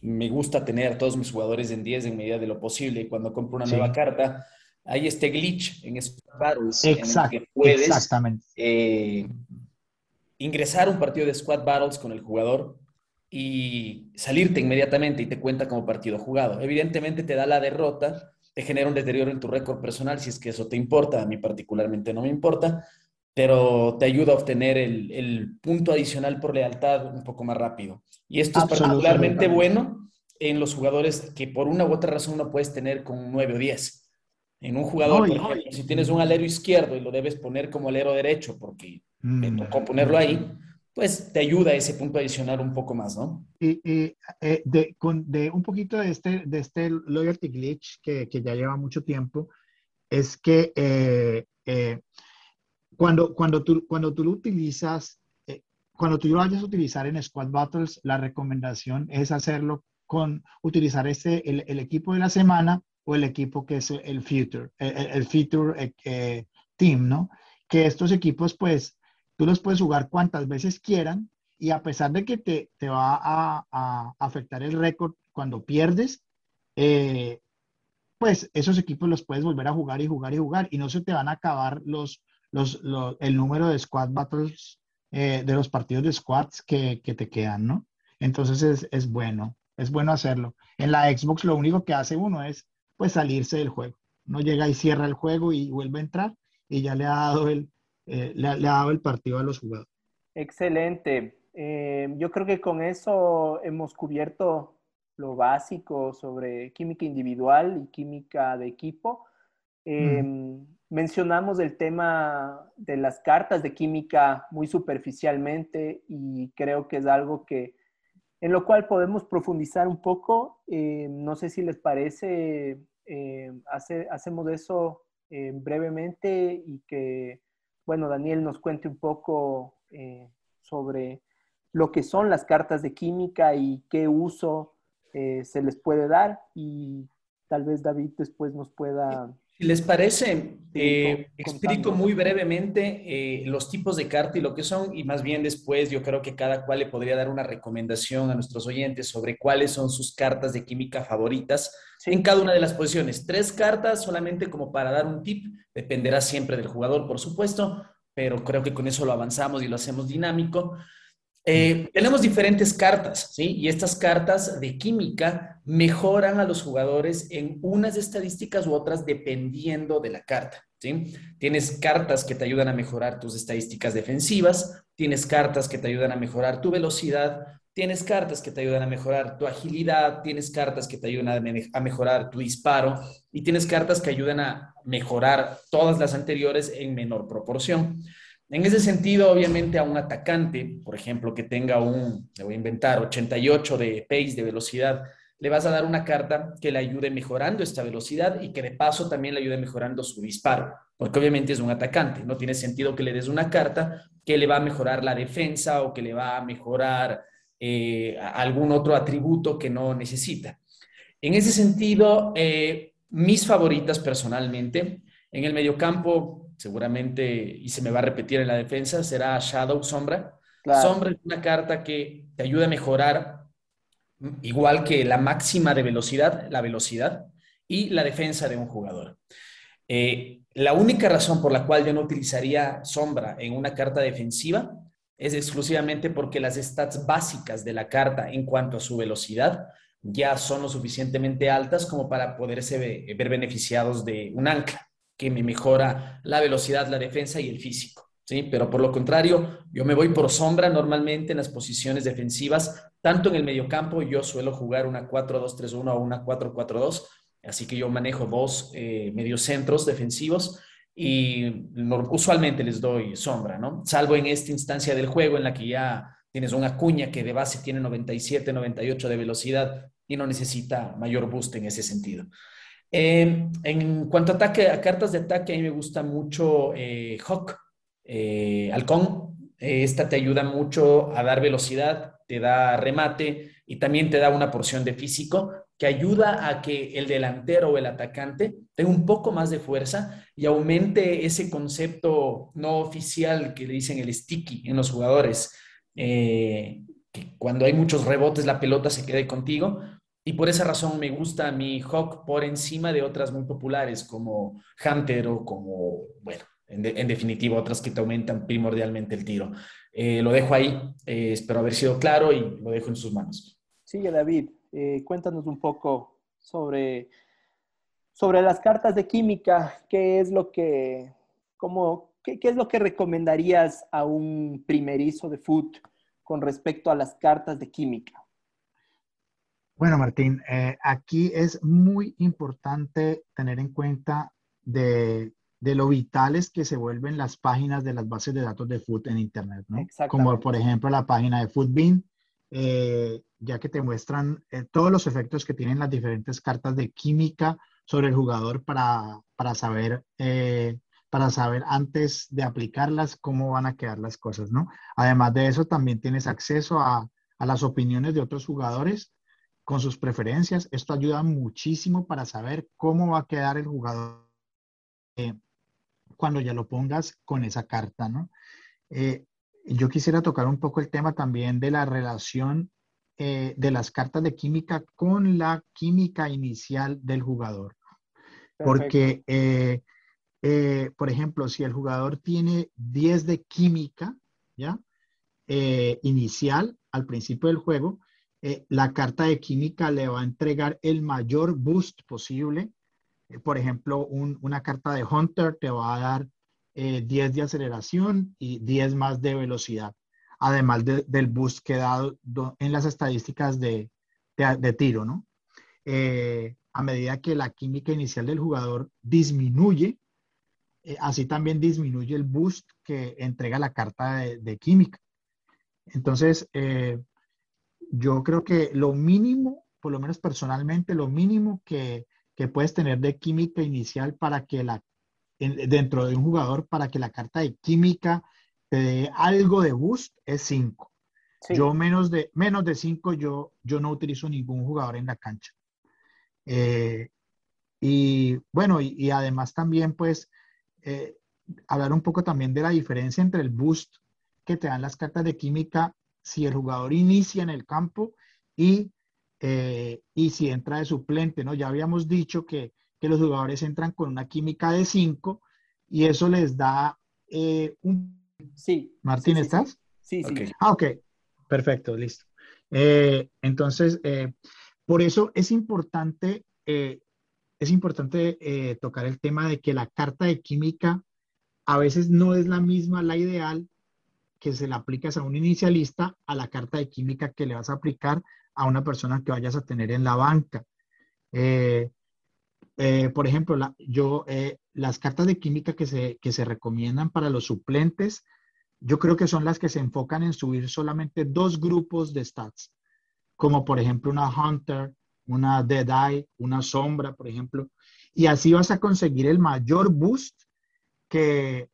me gusta tener a todos mis jugadores en 10 en medida de lo posible. Cuando compro una nueva carta, hay este glitch en Squad Battles Exacto, en que puedes exactamente. Eh, ingresar un partido de Squad Battles con el jugador y salirte inmediatamente y te cuenta como partido jugado. Evidentemente te da la derrota, te genera un deterioro en tu récord personal si es que eso te importa, a mí particularmente no me importa, pero te ayuda a obtener el, el punto adicional por lealtad un poco más rápido. Y esto es particularmente bueno en los jugadores que por una u otra razón no puedes tener con 9 o 10. En un jugador, por ejemplo, si tienes un alero izquierdo y lo debes poner como alero derecho porque me mm. tocó ponerlo ahí, pues te ayuda ese punto adicional un poco más, ¿no? Y, y eh, de, con, de, un poquito de este, de este loyalty glitch que, que ya lleva mucho tiempo, es que eh, eh, cuando, cuando, tú, cuando tú lo utilizas, cuando tú lo vayas a utilizar en Squad Battles, la recomendación es hacerlo con utilizar ese, el, el equipo de la semana o el equipo que es el future, el, el future team, ¿no? Que estos equipos, pues, Tú los puedes jugar cuantas veces quieran y a pesar de que te, te va a, afectar el récord cuando pierdes, eh, pues esos equipos los puedes volver a jugar y jugar y jugar y no se te van a acabar los, los, el número de squad battles eh, de los partidos de squads que, que te quedan, ¿no? Entonces es, es, bueno, es bueno hacerlo. En la Xbox lo único que hace uno es pues salirse del juego. No llega y cierra el juego y vuelve a entrar y ya le ha dado el, eh, le, ha dado el partido a los jugadores. Excelente. Eh, yo creo que con eso hemos cubierto lo básico sobre química individual y química de equipo. Eh, mencionamos el tema de las cartas de química muy superficialmente y creo que es algo que en lo cual podemos profundizar un poco. no sé si les parece, hace, hacemos eso brevemente y que bueno, Daniel nos cuente un poco eh, sobre lo que son las cartas de química y qué uso eh, se les puede dar y tal vez David después nos pueda les parece, eh, explico muy brevemente eh, los tipos de carta y lo que son, y más bien después yo creo que cada cual le podría dar una recomendación a nuestros oyentes sobre cuáles son sus cartas de química favoritas en cada una de las posiciones. Tres cartas solamente como para dar un tip, dependerá siempre del jugador, por supuesto, pero creo que con eso lo avanzamos y lo hacemos dinámico. Eh, tenemos diferentes cartas, ¿sí? Y estas cartas de química mejoran a los jugadores en unas estadísticas u otras dependiendo de la carta, ¿sí? Tienes cartas que te ayudan a mejorar tus estadísticas defensivas, tienes cartas que te ayudan a mejorar tu velocidad, tienes cartas que te ayudan a mejorar tu agilidad, tienes cartas que te ayudan a, mejorar tu disparo y tienes cartas que ayudan a mejorar todas las anteriores en menor proporción. En ese sentido, obviamente, a un atacante, por ejemplo, que tenga un, le voy a inventar, 88 de pace, de velocidad, le vas a dar una carta que le ayude mejorando esta velocidad y que de paso también le ayude mejorando su disparo, porque obviamente es un atacante. No tiene sentido que le des una carta que le va a mejorar la defensa o que le va a mejorar eh, algún otro atributo que no necesita. En ese sentido, eh, mis favoritas personalmente, en el mediocampo seguramente, y se me va a repetir en la defensa, será Shadow Sombra. Sombra es una carta que te ayuda a mejorar, igual que la máxima de velocidad, la velocidad y la defensa de un jugador. Eh, la única razón por la cual yo no utilizaría Sombra en una carta defensiva es exclusivamente porque las stats básicas de la carta en cuanto a su velocidad ya son lo suficientemente altas como para poderse ver beneficiados de un ancla que me mejora la velocidad, la defensa y el físico. ¿sí? Pero por lo contrario, yo me voy por sombra normalmente en las posiciones defensivas, tanto en el mediocampo, yo suelo jugar una 4-2-3-1 o una 4-4-2, así que yo manejo dos eh, mediocentros defensivos y usualmente les doy sombra, ¿no? Salvo en esta instancia del juego en la que ya tienes una cuña que de base tiene 97, 98 de velocidad y no necesita mayor boost en ese sentido. Em, en cuanto a, ataque, a cartas de ataque, a mí me gusta mucho eh, Hawk, eh, Halcón. esta te ayuda mucho a dar velocidad, te da remate y también te da una porción de físico que ayuda a que el delantero o el atacante tenga un poco más de fuerza y aumente ese concepto no oficial que le dicen el sticky en los jugadores. Eh, que cuando hay muchos rebotes la pelota se quede contigo. Y por esa razón me gusta mi Hawk por encima de otras muy populares como Hunter o como, bueno, en, definitiva otras que te aumentan primordialmente el tiro. Eh, lo dejo ahí, eh, espero haber sido claro y lo dejo en sus manos. Sigue David, eh, cuéntanos un poco sobre, sobre las cartas de química, qué es lo que, cómo, qué, es lo que recomendarías a un primerizo de foot con respecto a las cartas de química. Bueno, Martín, eh, aquí es muy importante tener en cuenta de, lo vitales que se vuelven las páginas de las bases de datos de foot en Internet, ¿no? Como por ejemplo la página de Footbean, eh, ya que te muestran eh, todos los efectos que tienen las diferentes cartas de química sobre el jugador para, para saber para saber antes de aplicarlas cómo van a quedar las cosas, ¿no? Además de eso, también tienes acceso a, las opiniones de otros jugadores con sus preferencias. Esto ayuda muchísimo para saber cómo va a quedar el jugador eh, cuando ya lo pongas con esa carta, ¿no? Eh, yo quisiera tocar un poco el tema también de la relación eh, de las cartas de química con la química inicial del jugador. Porque por ejemplo, si el jugador tiene 10 de química, ¿ya? Inicial al principio del juego, eh, la carta de química le va a entregar el mayor boost posible. por ejemplo, una carta de Hunter te va a dar 10 de aceleración y 10 más de velocidad, además del boost que da en las estadísticas de, tiro, ¿no? a medida que la química inicial del jugador disminuye, eh, así también disminuye el boost que entrega la carta de, química. Entonces, eh, yo creo que lo mínimo, por lo menos personalmente, lo mínimo que, puedes tener de química inicial para que la, dentro de un jugador, para que la carta de química te dé algo de boost, es 5. Yo menos de, menos de 5, yo, yo no utilizo ningún jugador en la cancha. Eh, y bueno, y, además también, pues, eh, hablar un poco también de la diferencia entre el boost que te dan las cartas de química si el jugador inicia en el campo y, eh, y si entra de suplente, ¿no? Ya habíamos dicho que, que, los jugadores entran con una química de 5 y eso les da eh, un... Sí. Martín, ¿estás? Sí, sí. Ah, ok. Perfecto, listo. entonces, por eso es importante es importante eh, tocar el tema de que la carta de química a veces no es la misma, la ideal, que se la aplicas a un inicialista a la carta de química que le vas a aplicar a una persona que vayas a tener en la banca. Eh, eh, por ejemplo, yo, las cartas de química que se, que se recomiendan para los suplentes, yo creo que son las que se enfocan en subir solamente dos grupos de stats, como por ejemplo una Hunter, una Dead Eye, una sombra, por ejemplo, y así vas a conseguir el mayor boost que,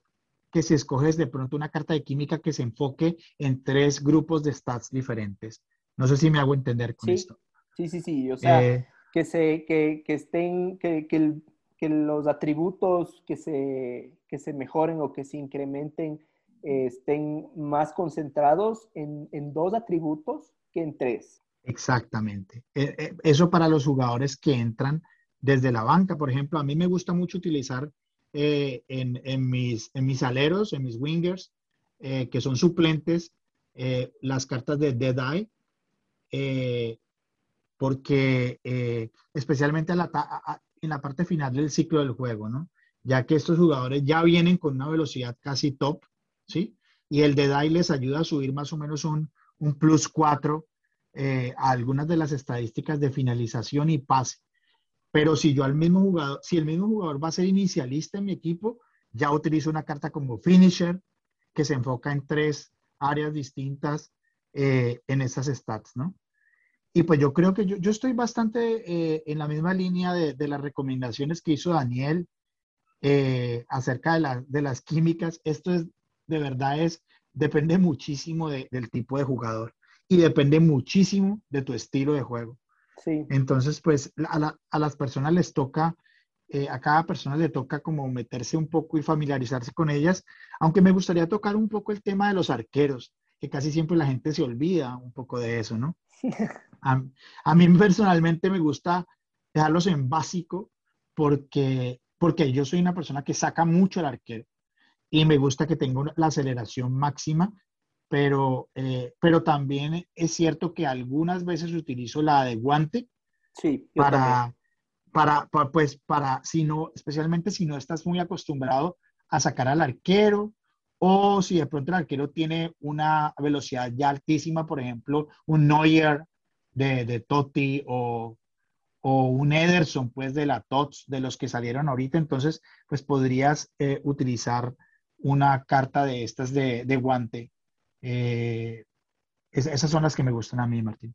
que si escoges de pronto una carta de química que se enfoque en tres grupos de stats diferentes. No sé si me hago entender con esto. Sí, sí, sí. O sea, eh, que, se, que, que estén, que, que, que, los atributos que se, que se mejoren o que se incrementen eh, estén más concentrados en, en dos atributos que en tres. Exactamente. E, e, eso para los jugadores que entran desde la banca, por ejemplo, a mí me gusta mucho utilizar eh, en, mis, en mis aleros, en mis wingers, eh, que son suplentes, eh, las cartas de Dead Eye, porque especialmente en la parte final del ciclo del juego, ¿no? Ya que estos jugadores ya vienen con una velocidad casi top, ¿sí? Y el Dead Eye les ayuda a subir más o menos un, un plus 4 eh, algunas de las estadísticas de finalización y pase. Pero si yo al mismo jugador, si el mismo jugador va a ser inicialista en mi equipo, ya utilizo una carta como finisher que se enfoca en tres áreas distintas eh, en esas stats, ¿no? Y pues yo creo que yo, yo estoy bastante eh, en la misma línea de, las recomendaciones que hizo Daniel acerca de, la, de, las químicas. Esto es, de verdad es, depende muchísimo del tipo de jugador y depende muchísimo de tu estilo de juego. Sí. Entonces, pues a, las personas les toca, eh, a cada persona le toca como meterse un poco y familiarizarse con ellas, aunque me gustaría tocar un poco el tema de los arqueros. que casi siempre la gente se olvida un poco de eso, ¿no? A, a mí personalmente me gusta dejarlos en básico porque, porque yo soy una persona que saca mucho el arquero y me gusta que tenga la aceleración máxima, pero, eh, pero también es cierto que algunas veces utilizo la de guante sí, para, para, para, pues, para, si no, especialmente si no estás muy acostumbrado a sacar al arquero o si de pronto el arquero tiene una velocidad ya altísima, por ejemplo, un Neuer de, de Totti o, o un Ederson, pues de la TOTS, de los que salieron ahorita, entonces, pues podrías eh, utilizar una carta de estas de, de guante. Eh, es, esas son las que me gustan a mí, Martín.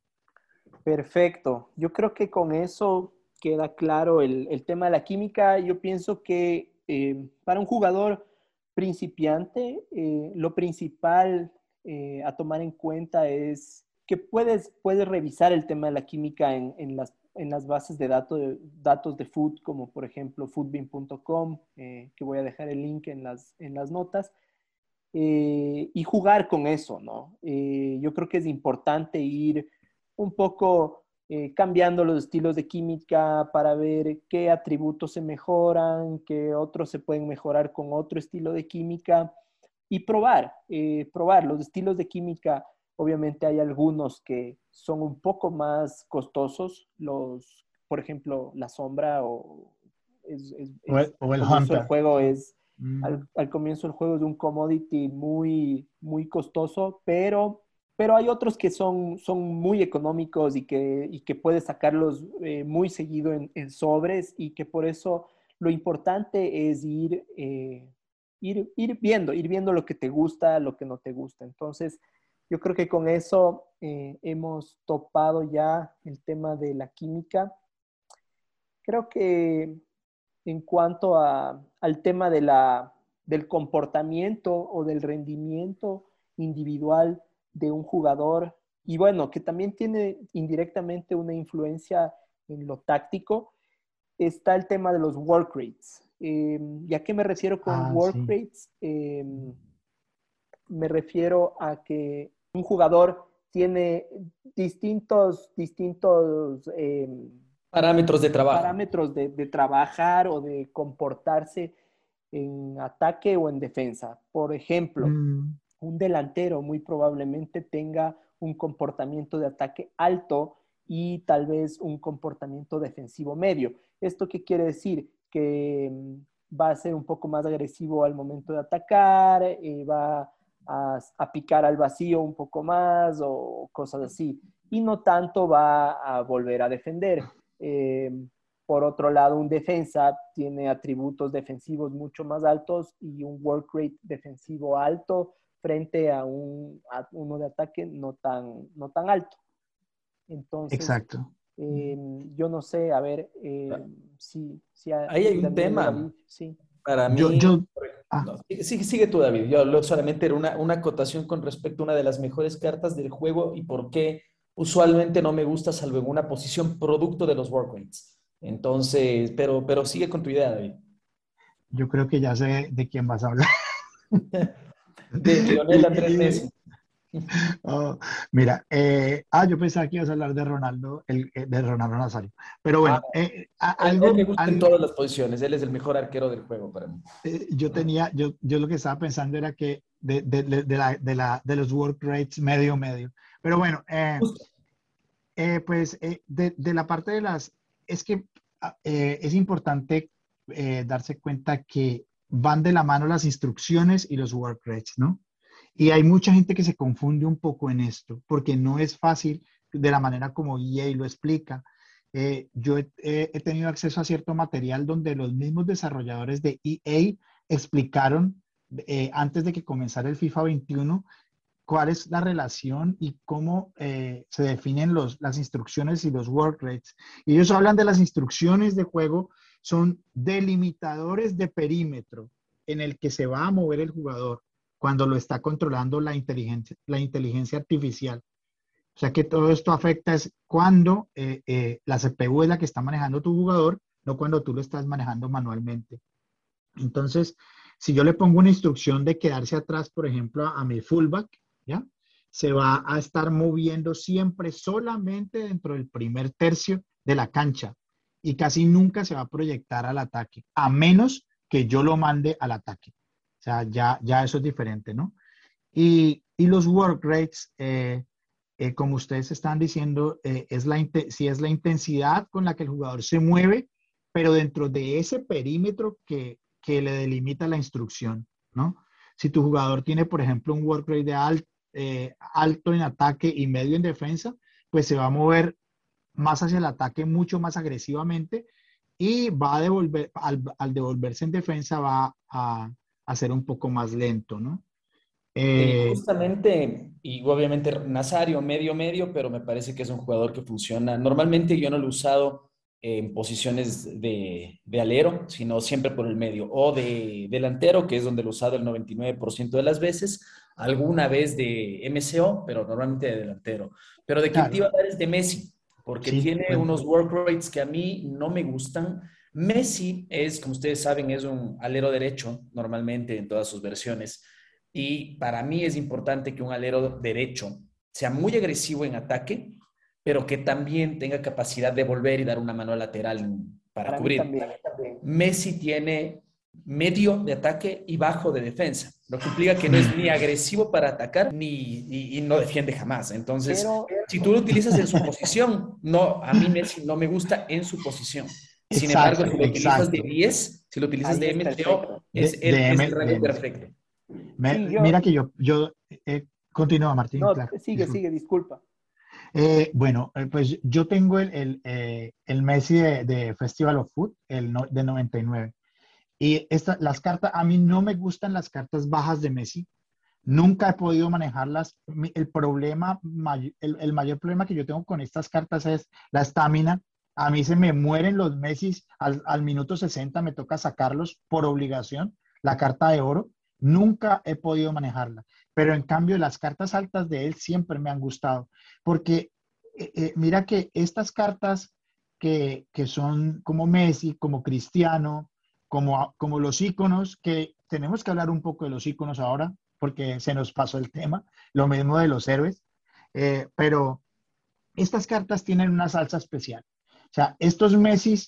Perfecto. Yo creo que con eso queda claro el, el tema de la química. Yo pienso que eh, para un jugador principiante, eh, lo principal a tomar en cuenta es que puedes, puedes revisar el tema de la química en, en las, en las bases de datos de, datos de food, como por ejemplo foodbean.com, eh, que voy a dejar el link en las, en las notas, eh, y jugar con eso, ¿no? Eh, yo creo que es importante ir un poco eh, cambiando los estilos de química para ver qué atributos se mejoran, qué otros se pueden mejorar con otro estilo de química y probar, probar los estilos de química. Obviamente hay algunos que son un poco más costosos, los, por ejemplo, la sombra o, es, es, o el, o el, el juego es mm. al, al, comienzo el juego es un commodity muy muy costoso, pero pero hay otros que son, son muy económicos y que, y que puedes sacarlos eh, muy seguido en, en, sobres y que por eso lo importante es ir, eh, ir, ir, viendo, ir viendo lo que te gusta, lo que no te gusta. Entonces, yo creo que con eso eh, hemos topado ya el tema de la química. Creo que en cuanto a, al tema de la, del comportamiento o del rendimiento individual, de un jugador y bueno, que también tiene indirectamente una influencia en lo táctico, está el tema de los work rates. Eh, ¿Y a qué me refiero con ah, work sí. rates? Eh, me refiero a que un jugador tiene distintos, distintos eh, parámetros de trabajo. Parámetros de, de, trabajar o de comportarse en ataque o en defensa. Por ejemplo, mm un delantero muy probablemente tenga un comportamiento de ataque alto y tal vez un comportamiento defensivo medio. ¿Esto qué quiere decir? Que mm, va a ser un poco más agresivo al momento de atacar, eh, va a, a, picar al vacío un poco más o cosas así. Y no tanto va a volver a defender. Eh, por otro lado, un defensa tiene atributos defensivos mucho más altos y un work rate defensivo alto frente a, un, a uno de ataque no tan, no tan alto. Entonces, Exacto. Eh, yo no sé, a ver, eh, si, si Ahí hay un tema. David, sí. Para mí, yo, yo ah. no, sigue, sigue, tú, David. Yo solamente era una, una acotación con respecto a una de las mejores cartas del juego y por qué usualmente no me gusta, salvo en una posición producto de los work rates. Entonces, pero, pero sigue con tu idea, David. Yo creo que ya sé de quién vas a hablar. de Lionel Andrés Messi. Oh, mira, eh, ah, yo pensaba que ibas a hablar de Ronaldo, el, eh, de Ronaldo Nazario. Pero bueno, ah, eh, algo, él me gusta algo, en todas las posiciones, él es el mejor arquero del juego para mí. Eh, yo tenía, yo, yo lo que estaba pensando era que de, de, de, de la, de, la, de los work rates medio, medio. Pero bueno, pues de, de la parte de las, es que ah, es importante darse cuenta que van de la mano las instrucciones y los work rates, ¿no? Y hay mucha gente que se confunde un poco en esto, porque no es fácil de la manera como EA lo explica. Eh, yo he, he, tenido acceso a cierto material donde los mismos desarrolladores de EA explicaron eh, antes de que comenzara el FIFA 21 cuál es la relación y cómo eh, se definen los, las instrucciones y los work rates. Y ellos hablan de las instrucciones de juego son delimitadores de perímetro en el que se va a mover el jugador cuando lo está controlando la inteligencia, la inteligencia artificial. O sea que todo esto afecta es cuando eh, eh, la CPU es la que está manejando tu jugador, no cuando tú lo estás manejando manualmente. Entonces, si yo le pongo una instrucción de quedarse atrás, por ejemplo, a, a mi fullback, se va a estar moviendo siempre solamente dentro del primer tercio de la cancha y casi nunca se va a proyectar al ataque, a menos que yo lo mande al ataque. O sea, ya, ya eso es diferente, ¿no? Y, los work rates, eh, eh, como ustedes están diciendo, eh, es la, si es la intensidad con la que el jugador se mueve, pero dentro de ese perímetro que, que le delimita la instrucción, ¿no? Si tu jugador tiene, por ejemplo, un work rate de eh, alto en ataque y medio en defensa, pues se va a mover más hacia el ataque mucho más agresivamente y va a devolver, al, devolverse en defensa va a, a, ser un poco más lento, ¿no? Eh, justamente, y obviamente Nazario, medio, medio, pero me parece que es un jugador que funciona. Normalmente yo no lo he usado en posiciones de, de, alero, sino siempre por el medio, o de delantero, que es donde lo he usado el 99% de las veces, alguna vez de MCO, pero normalmente de delantero. Pero de quien te iba a dar es de Messi, porque tiene unos work rates que a mí no me gustan. Messi es, como ustedes saben, es un alero derecho, normalmente en todas sus versiones. Y para mí es importante que un alero derecho sea muy agresivo en ataque, pero que también tenga capacidad de volver y dar una mano lateral para, cubrir. Messi tiene medio de ataque y bajo de defensa, lo que implica que no es ni agresivo para atacar ni y, no defiende jamás. Entonces, si tú lo utilizas en su posición, no, a mí Messi no me gusta en su posición. Sin embargo, si lo utilizas de 10, si lo utilizas de MTO, es, el, es perfecto. Mira que yo, yo eh, continúa, Martín. No, sigue, sigue, disculpa. Eh, bueno, eh, pues yo tengo el, el, eh, el Messi de, Festival of Food, el de 99. Y esta, las cartas, a mí no me gustan las cartas bajas de Messi. Nunca he podido manejarlas. El problema, el, mayor problema que yo tengo con estas cartas es la estamina. A mí se me mueren los Messi al, al minuto 60, me toca sacarlos por obligación, la carta de oro. Nunca he podido manejarla. Pero en cambio, las cartas altas de él siempre me han gustado. Porque eh, eh, mira que estas cartas que, son como Messi, como Cristiano, como, como los íconos, que tenemos que hablar un poco de los íconos ahora, porque se nos pasó el tema, lo mismo de los héroes, eh, pero estas cartas tienen una salsa especial. O sea, estos Messi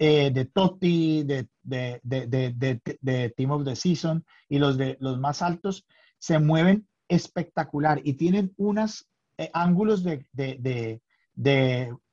eh, de Totti, de, de, de, de, Team of the Season y los, de, los más altos se mueven espectacular y tienen unos eh, ángulos de,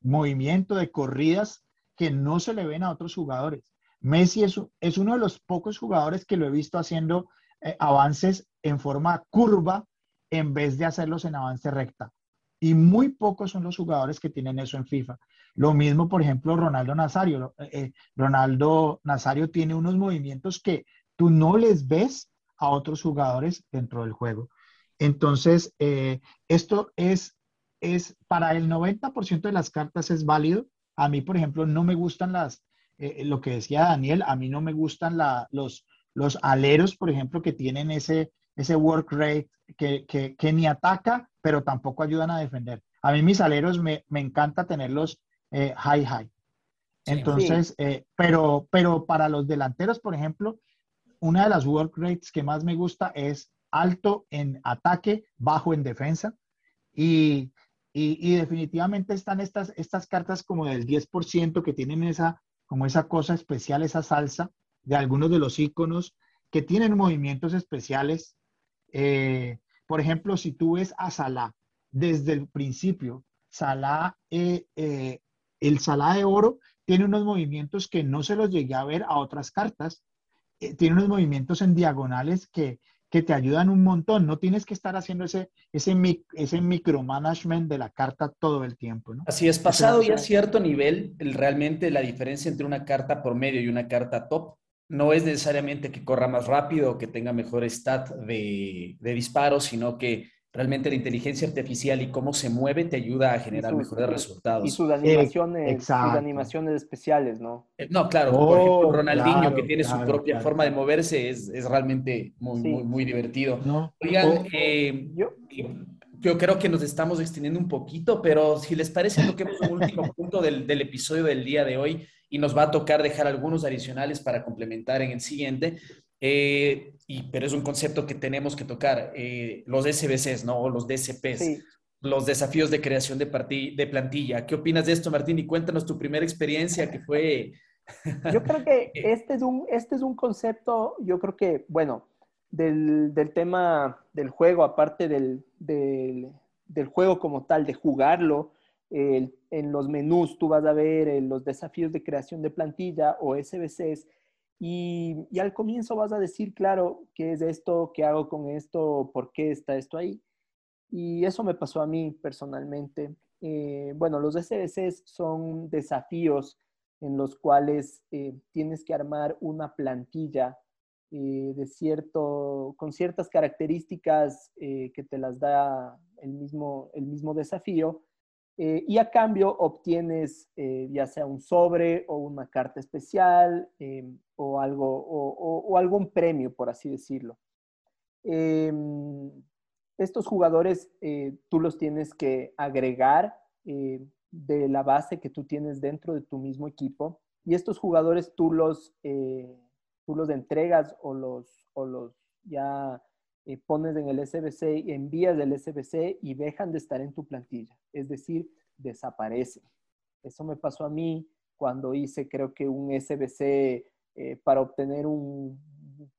movimiento, de corridas que no se le ven a otros jugadores. Messi es, uno de los pocos jugadores que lo he visto haciendo eh, avances en forma curva en vez de hacerlos en avance recta. Y muy pocos son los jugadores que tienen eso en FIFA. Lo mismo, por ejemplo, Ronaldo Nazario. Eh, eh, Ronaldo Nazario tiene unos movimientos que tú no les ves a otros jugadores dentro del juego. Entonces, esto es, es para el 90% de las cartas es válido. A mí, por ejemplo, no me gustan las, lo que decía Daniel, a mí no me gustan la, los, los aleros, por ejemplo, que tienen ese, ese work rate que, que, que ni ataca pero tampoco ayudan a defender. A mí mis aleros me, me encanta tenerlos eh, high high. Entonces, eh, pero, pero para los delanteros, por ejemplo, una de las work rates que más me gusta es alto en ataque, bajo en defensa. Y, y, y, definitivamente están estas, estas cartas como del 10% que tienen esa, como esa cosa especial, esa salsa de algunos de los iconos que tienen movimientos especiales. Eh, por ejemplo, si tú ves a Salah desde el principio, Salah, eh, eh, el Salah de oro tiene unos movimientos que no se los llegué a ver a otras cartas. Eh, tiene unos movimientos en diagonales que, que, te ayudan un montón. No tienes que estar haciendo ese, ese, ese micromanagement de la carta todo el tiempo. ¿no? Así es, pasado ya a cierto nivel, realmente la diferencia entre una carta por medio y una carta top no es necesariamente que corra más rápido o que tenga mejor stat de, de disparo, sino que realmente la inteligencia artificial y cómo se mueve te ayuda a generar mejores resultados. Y sus animaciones, sus animaciones especiales, ¿no? Eh, no, claro. por ejemplo, oh, Ronaldinho, que tiene su propia forma de moverse, es, es realmente muy, muy, muy, divertido. Oigan, oh, eh, yo, yo creo que nos estamos extendiendo un poquito, pero si les parece, toquemos un último punto del, del episodio del día de hoy y nos va a tocar dejar algunos adicionales para complementar en el siguiente. Eh, y, pero es un concepto que tenemos que tocar, eh, los SBCs, ¿no? O los DCPs, los desafíos de creación de, de plantilla. ¿Qué opinas de esto, Martín? Y cuéntanos tu primera experiencia que fue... yo creo que este es, un, este es un concepto, yo creo que, bueno, del, del tema del juego, aparte del, del, del, juego como tal, de jugarlo, en los menús tú vas a ver eh, los desafíos de creación de plantilla o SBCs y, al comienzo vas a decir, claro, ¿qué es esto? ¿Qué hago con esto? ¿Por qué está esto ahí? Y eso me pasó a mí personalmente. Eh, bueno, los SBCs son desafíos en los cuales eh, tienes que armar una plantilla eh, de cierto, con ciertas características que te las da el mismo, el mismo desafío. Y a cambio obtienes ya sea un sobre o una carta especial o, algo, o, algún premio, por así decirlo. Em, estos jugadores eh, tú los tienes que agregar eh, de la base que tú tienes dentro de tu mismo equipo y estos jugadores tú los, eh, tú los entregas o los, o los ya pones en el SBC y envías del SBC y dejan de estar en tu plantilla, es decir, desaparecen. Eso me pasó a mí cuando hice creo que un SBC para obtener un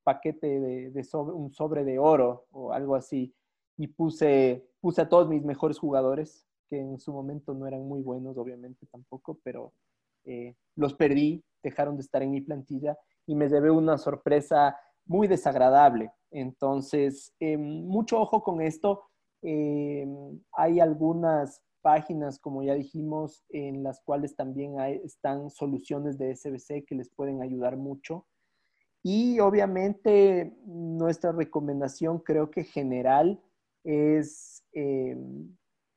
paquete de, de sobre, un sobre de oro o algo así y puse, puse a todos mis mejores jugadores, que en su momento no eran muy buenos, obviamente tampoco, pero eh, los perdí, dejaron de estar en mi plantilla y me llevé una sorpresa muy desagradable. Entonces, em, mucho ojo con esto. Em, hay algunas páginas, como ya dijimos, en las cuales también hay, están soluciones de SBC que les pueden ayudar mucho. Y obviamente nuestra recomendación creo que general es eh,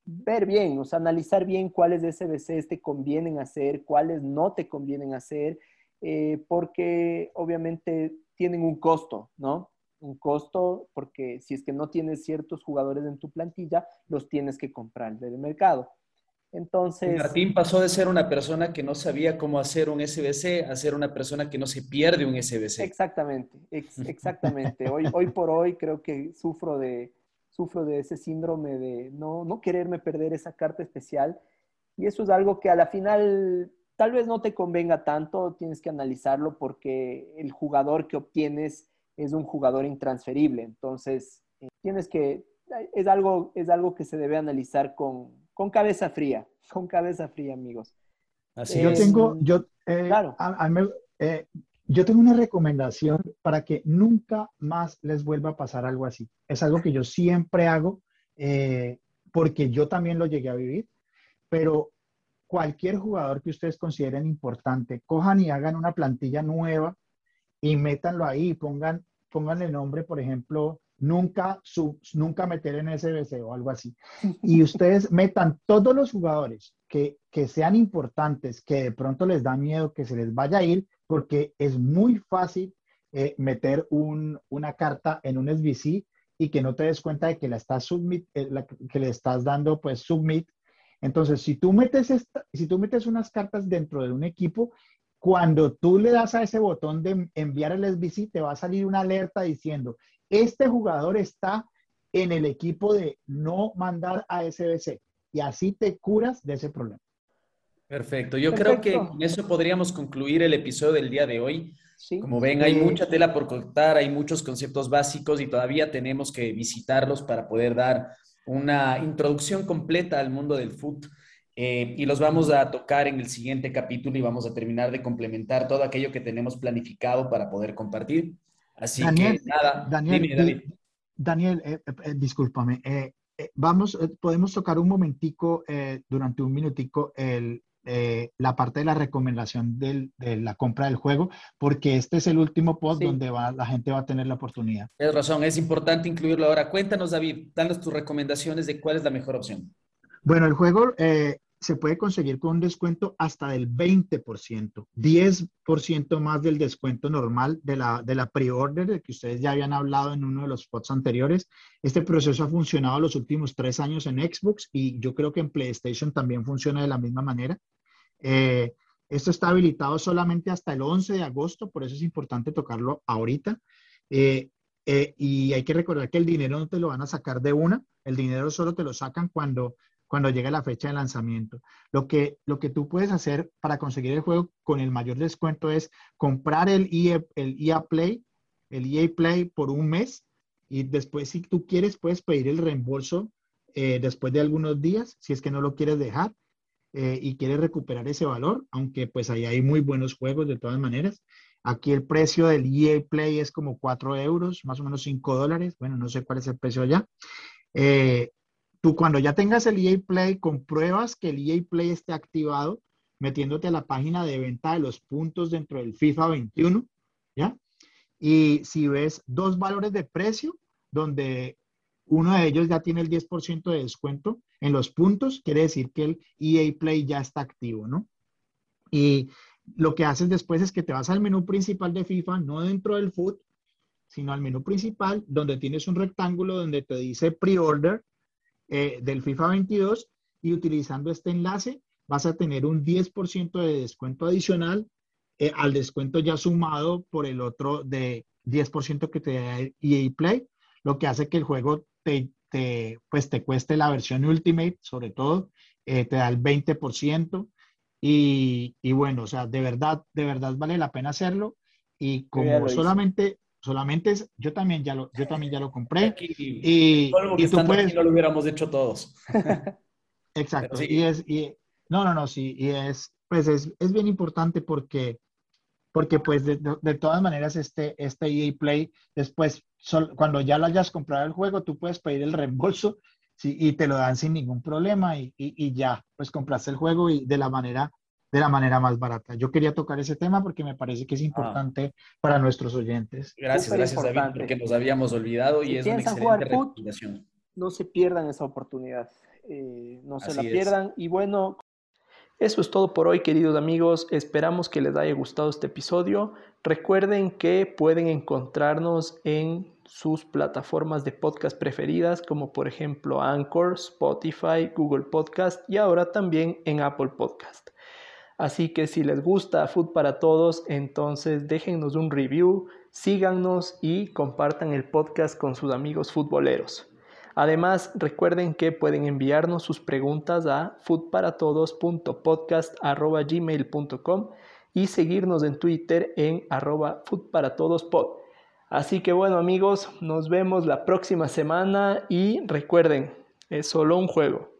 ver bien, o sea, analizar bien cuáles SBCs te convienen hacer, cuáles no te convienen hacer, eh, porque obviamente tienen un costo, ¿no? Un costo porque si es que no tienes ciertos jugadores en tu plantilla, los tienes que comprar del mercado. Entonces. Martín pasó de ser una persona que no sabía cómo hacer un SBC a ser una persona que no se pierde un SBC. Exactamente, exactamente. Hoy, hoy por hoy creo que sufro de, sufro de ese síndrome de no, no quererme perder esa carta especial. Y eso es algo que a la final tal vez no te convenga tanto, tienes que analizarlo porque el jugador que obtienes es un jugador intransferible. Entonces, eh, tienes que, es algo, es algo que se debe analizar con, con cabeza fría, con cabeza fría, amigos. Así yo tengo, yo, eh, claro. Eh, yo tengo una recomendación para que nunca más les vuelva a pasar algo así. Es algo que yo siempre hago eh, porque yo también lo llegué a vivir, pero cualquier jugador que ustedes consideren importante, cojan y hagan una plantilla nueva y métanlo ahí, pongan, pongan el nombre, por ejemplo, nunca, nunca meter en SBC o algo así. Y ustedes metan todos los jugadores que, que sean importantes, que de pronto les da miedo que se les vaya a ir, porque es muy fácil eh, meter una carta en un SBC y que no te des cuenta de que la estás submit, eh, que le estás dando pues submit. Entonces, si tú metes si tú metes unas cartas dentro de un equipo, cuando tú le das a ese botón de enviar el SBC, te va a salir una alerta diciendo, este jugador está en el equipo de no mandar a SBC y así te curas de ese problema. Perfecto. Yo creo que con eso podríamos concluir el episodio del día de hoy. Como ven, hay mucha tela por cortar, hay muchos conceptos básicos y todavía tenemos que visitarlos para poder dar una introducción completa al mundo del fútbol. Eh, y los vamos a tocar en el siguiente capítulo y vamos a terminar de complementar todo aquello que tenemos planificado para poder compartir. Así que nada, Daniel, Daniel, eh, eh, discúlpame. vamos, podemos tocar un momentico, durante un minutico, el, eh, la parte de la recomendación de la compra del juego, porque este es el último post donde va, la gente va a tener la oportunidad. Tienes razón, es importante incluirlo ahora. Cuéntanos, David, danos tus recomendaciones de cuál es la mejor opción. Bueno, el juego eh, se puede conseguir con un descuento hasta del 20%, 10% más del descuento normal de la, de la pre-order de que ustedes ya habían hablado en uno de los spots anteriores. Este proceso ha funcionado los últimos tres años en Xbox y yo creo que en PlayStation también funciona de la misma manera. Eh, esto está habilitado solamente hasta el 11 de agosto, por eso es importante tocarlo ahorita. Eh, Eh, y hay que recordar que el dinero no te lo van a sacar de una, el dinero solo te lo sacan cuando, cuando llega la fecha de lanzamiento. Lo que, lo que tú puedes hacer para conseguir el juego con el mayor descuento es comprar el EA, el EA Play, el EA Play por un mes y después si tú quieres puedes pedir el reembolso eh, después de algunos días, si es que no lo quieres dejar eh, y quieres recuperar ese valor, aunque pues ahí hay muy buenos juegos de todas maneras. Aquí el precio del EA Play es como 4 euros, más o menos 5 dólares. Bueno, no sé cuál es el precio allá. Eh, tú cuando ya tengas el EA Play, compruebas que el EA Play esté activado metiéndote a la página de venta de los puntos dentro del FIFA 21, ¿ya? Y si ves dos valores de precio, donde uno de ellos ya tiene el 10% de descuento en los puntos, quiere decir que el EA Play ya está activo, ¿no? Y lo que haces después es que te vas al menú principal de FIFA, no dentro del foot, sino al menú principal, donde tienes un rectángulo donde te dice pre-order eh, del FIFA 22 y utilizando este enlace vas a tener un 10% de descuento adicional eh, al descuento ya sumado por el otro de 10% que te da EA Play, lo que hace que el juego te, pues te cueste la versión Ultimate, sobre todo, eh, te da el 20%. Y, y, bueno, o sea, de verdad, de verdad vale la pena hacerlo. Y como solamente, solamente es, yo también ya lo, yo también ya lo compré. y, y tú puedes, no lo hubiéramos hecho todos. Exacto. Y es, y, no, no, no, sí, y es, pues es, es bien importante porque, porque pues de, de, todas maneras este, este EA Play, después, cuando ya lo hayas comprado el juego, tú puedes pedir el reembolso Sí, y te lo dan sin ningún problema y, y, ya, pues compraste el juego y de la manera de la manera más barata. Yo quería tocar ese tema porque me parece que es ah. importante para nuestros oyentes. Gracias, gracias David, porque nos habíamos olvidado y es una excelente recomendación. No se pierdan esa oportunidad, eh, no se la pierdan. Y bueno, eso es todo por hoy, queridos amigos. Esperamos que les haya gustado este episodio. Recuerden que pueden encontrarnos en sus plataformas de podcast preferidas como por ejemplo Anchor, Spotify, Google Podcast y ahora también en Apple Podcast. Así que si les gusta Food para Todos, entonces déjennos un review, síganos y compartan el podcast con sus amigos futboleros. Además, recuerden que pueden enviarnos sus preguntas a foodparatodos.podcast.gmail.com y seguirnos en Twitter en arroba foodparatodospod. Así que bueno amigos, nos vemos la próxima semana y recuerden, es solo un juego.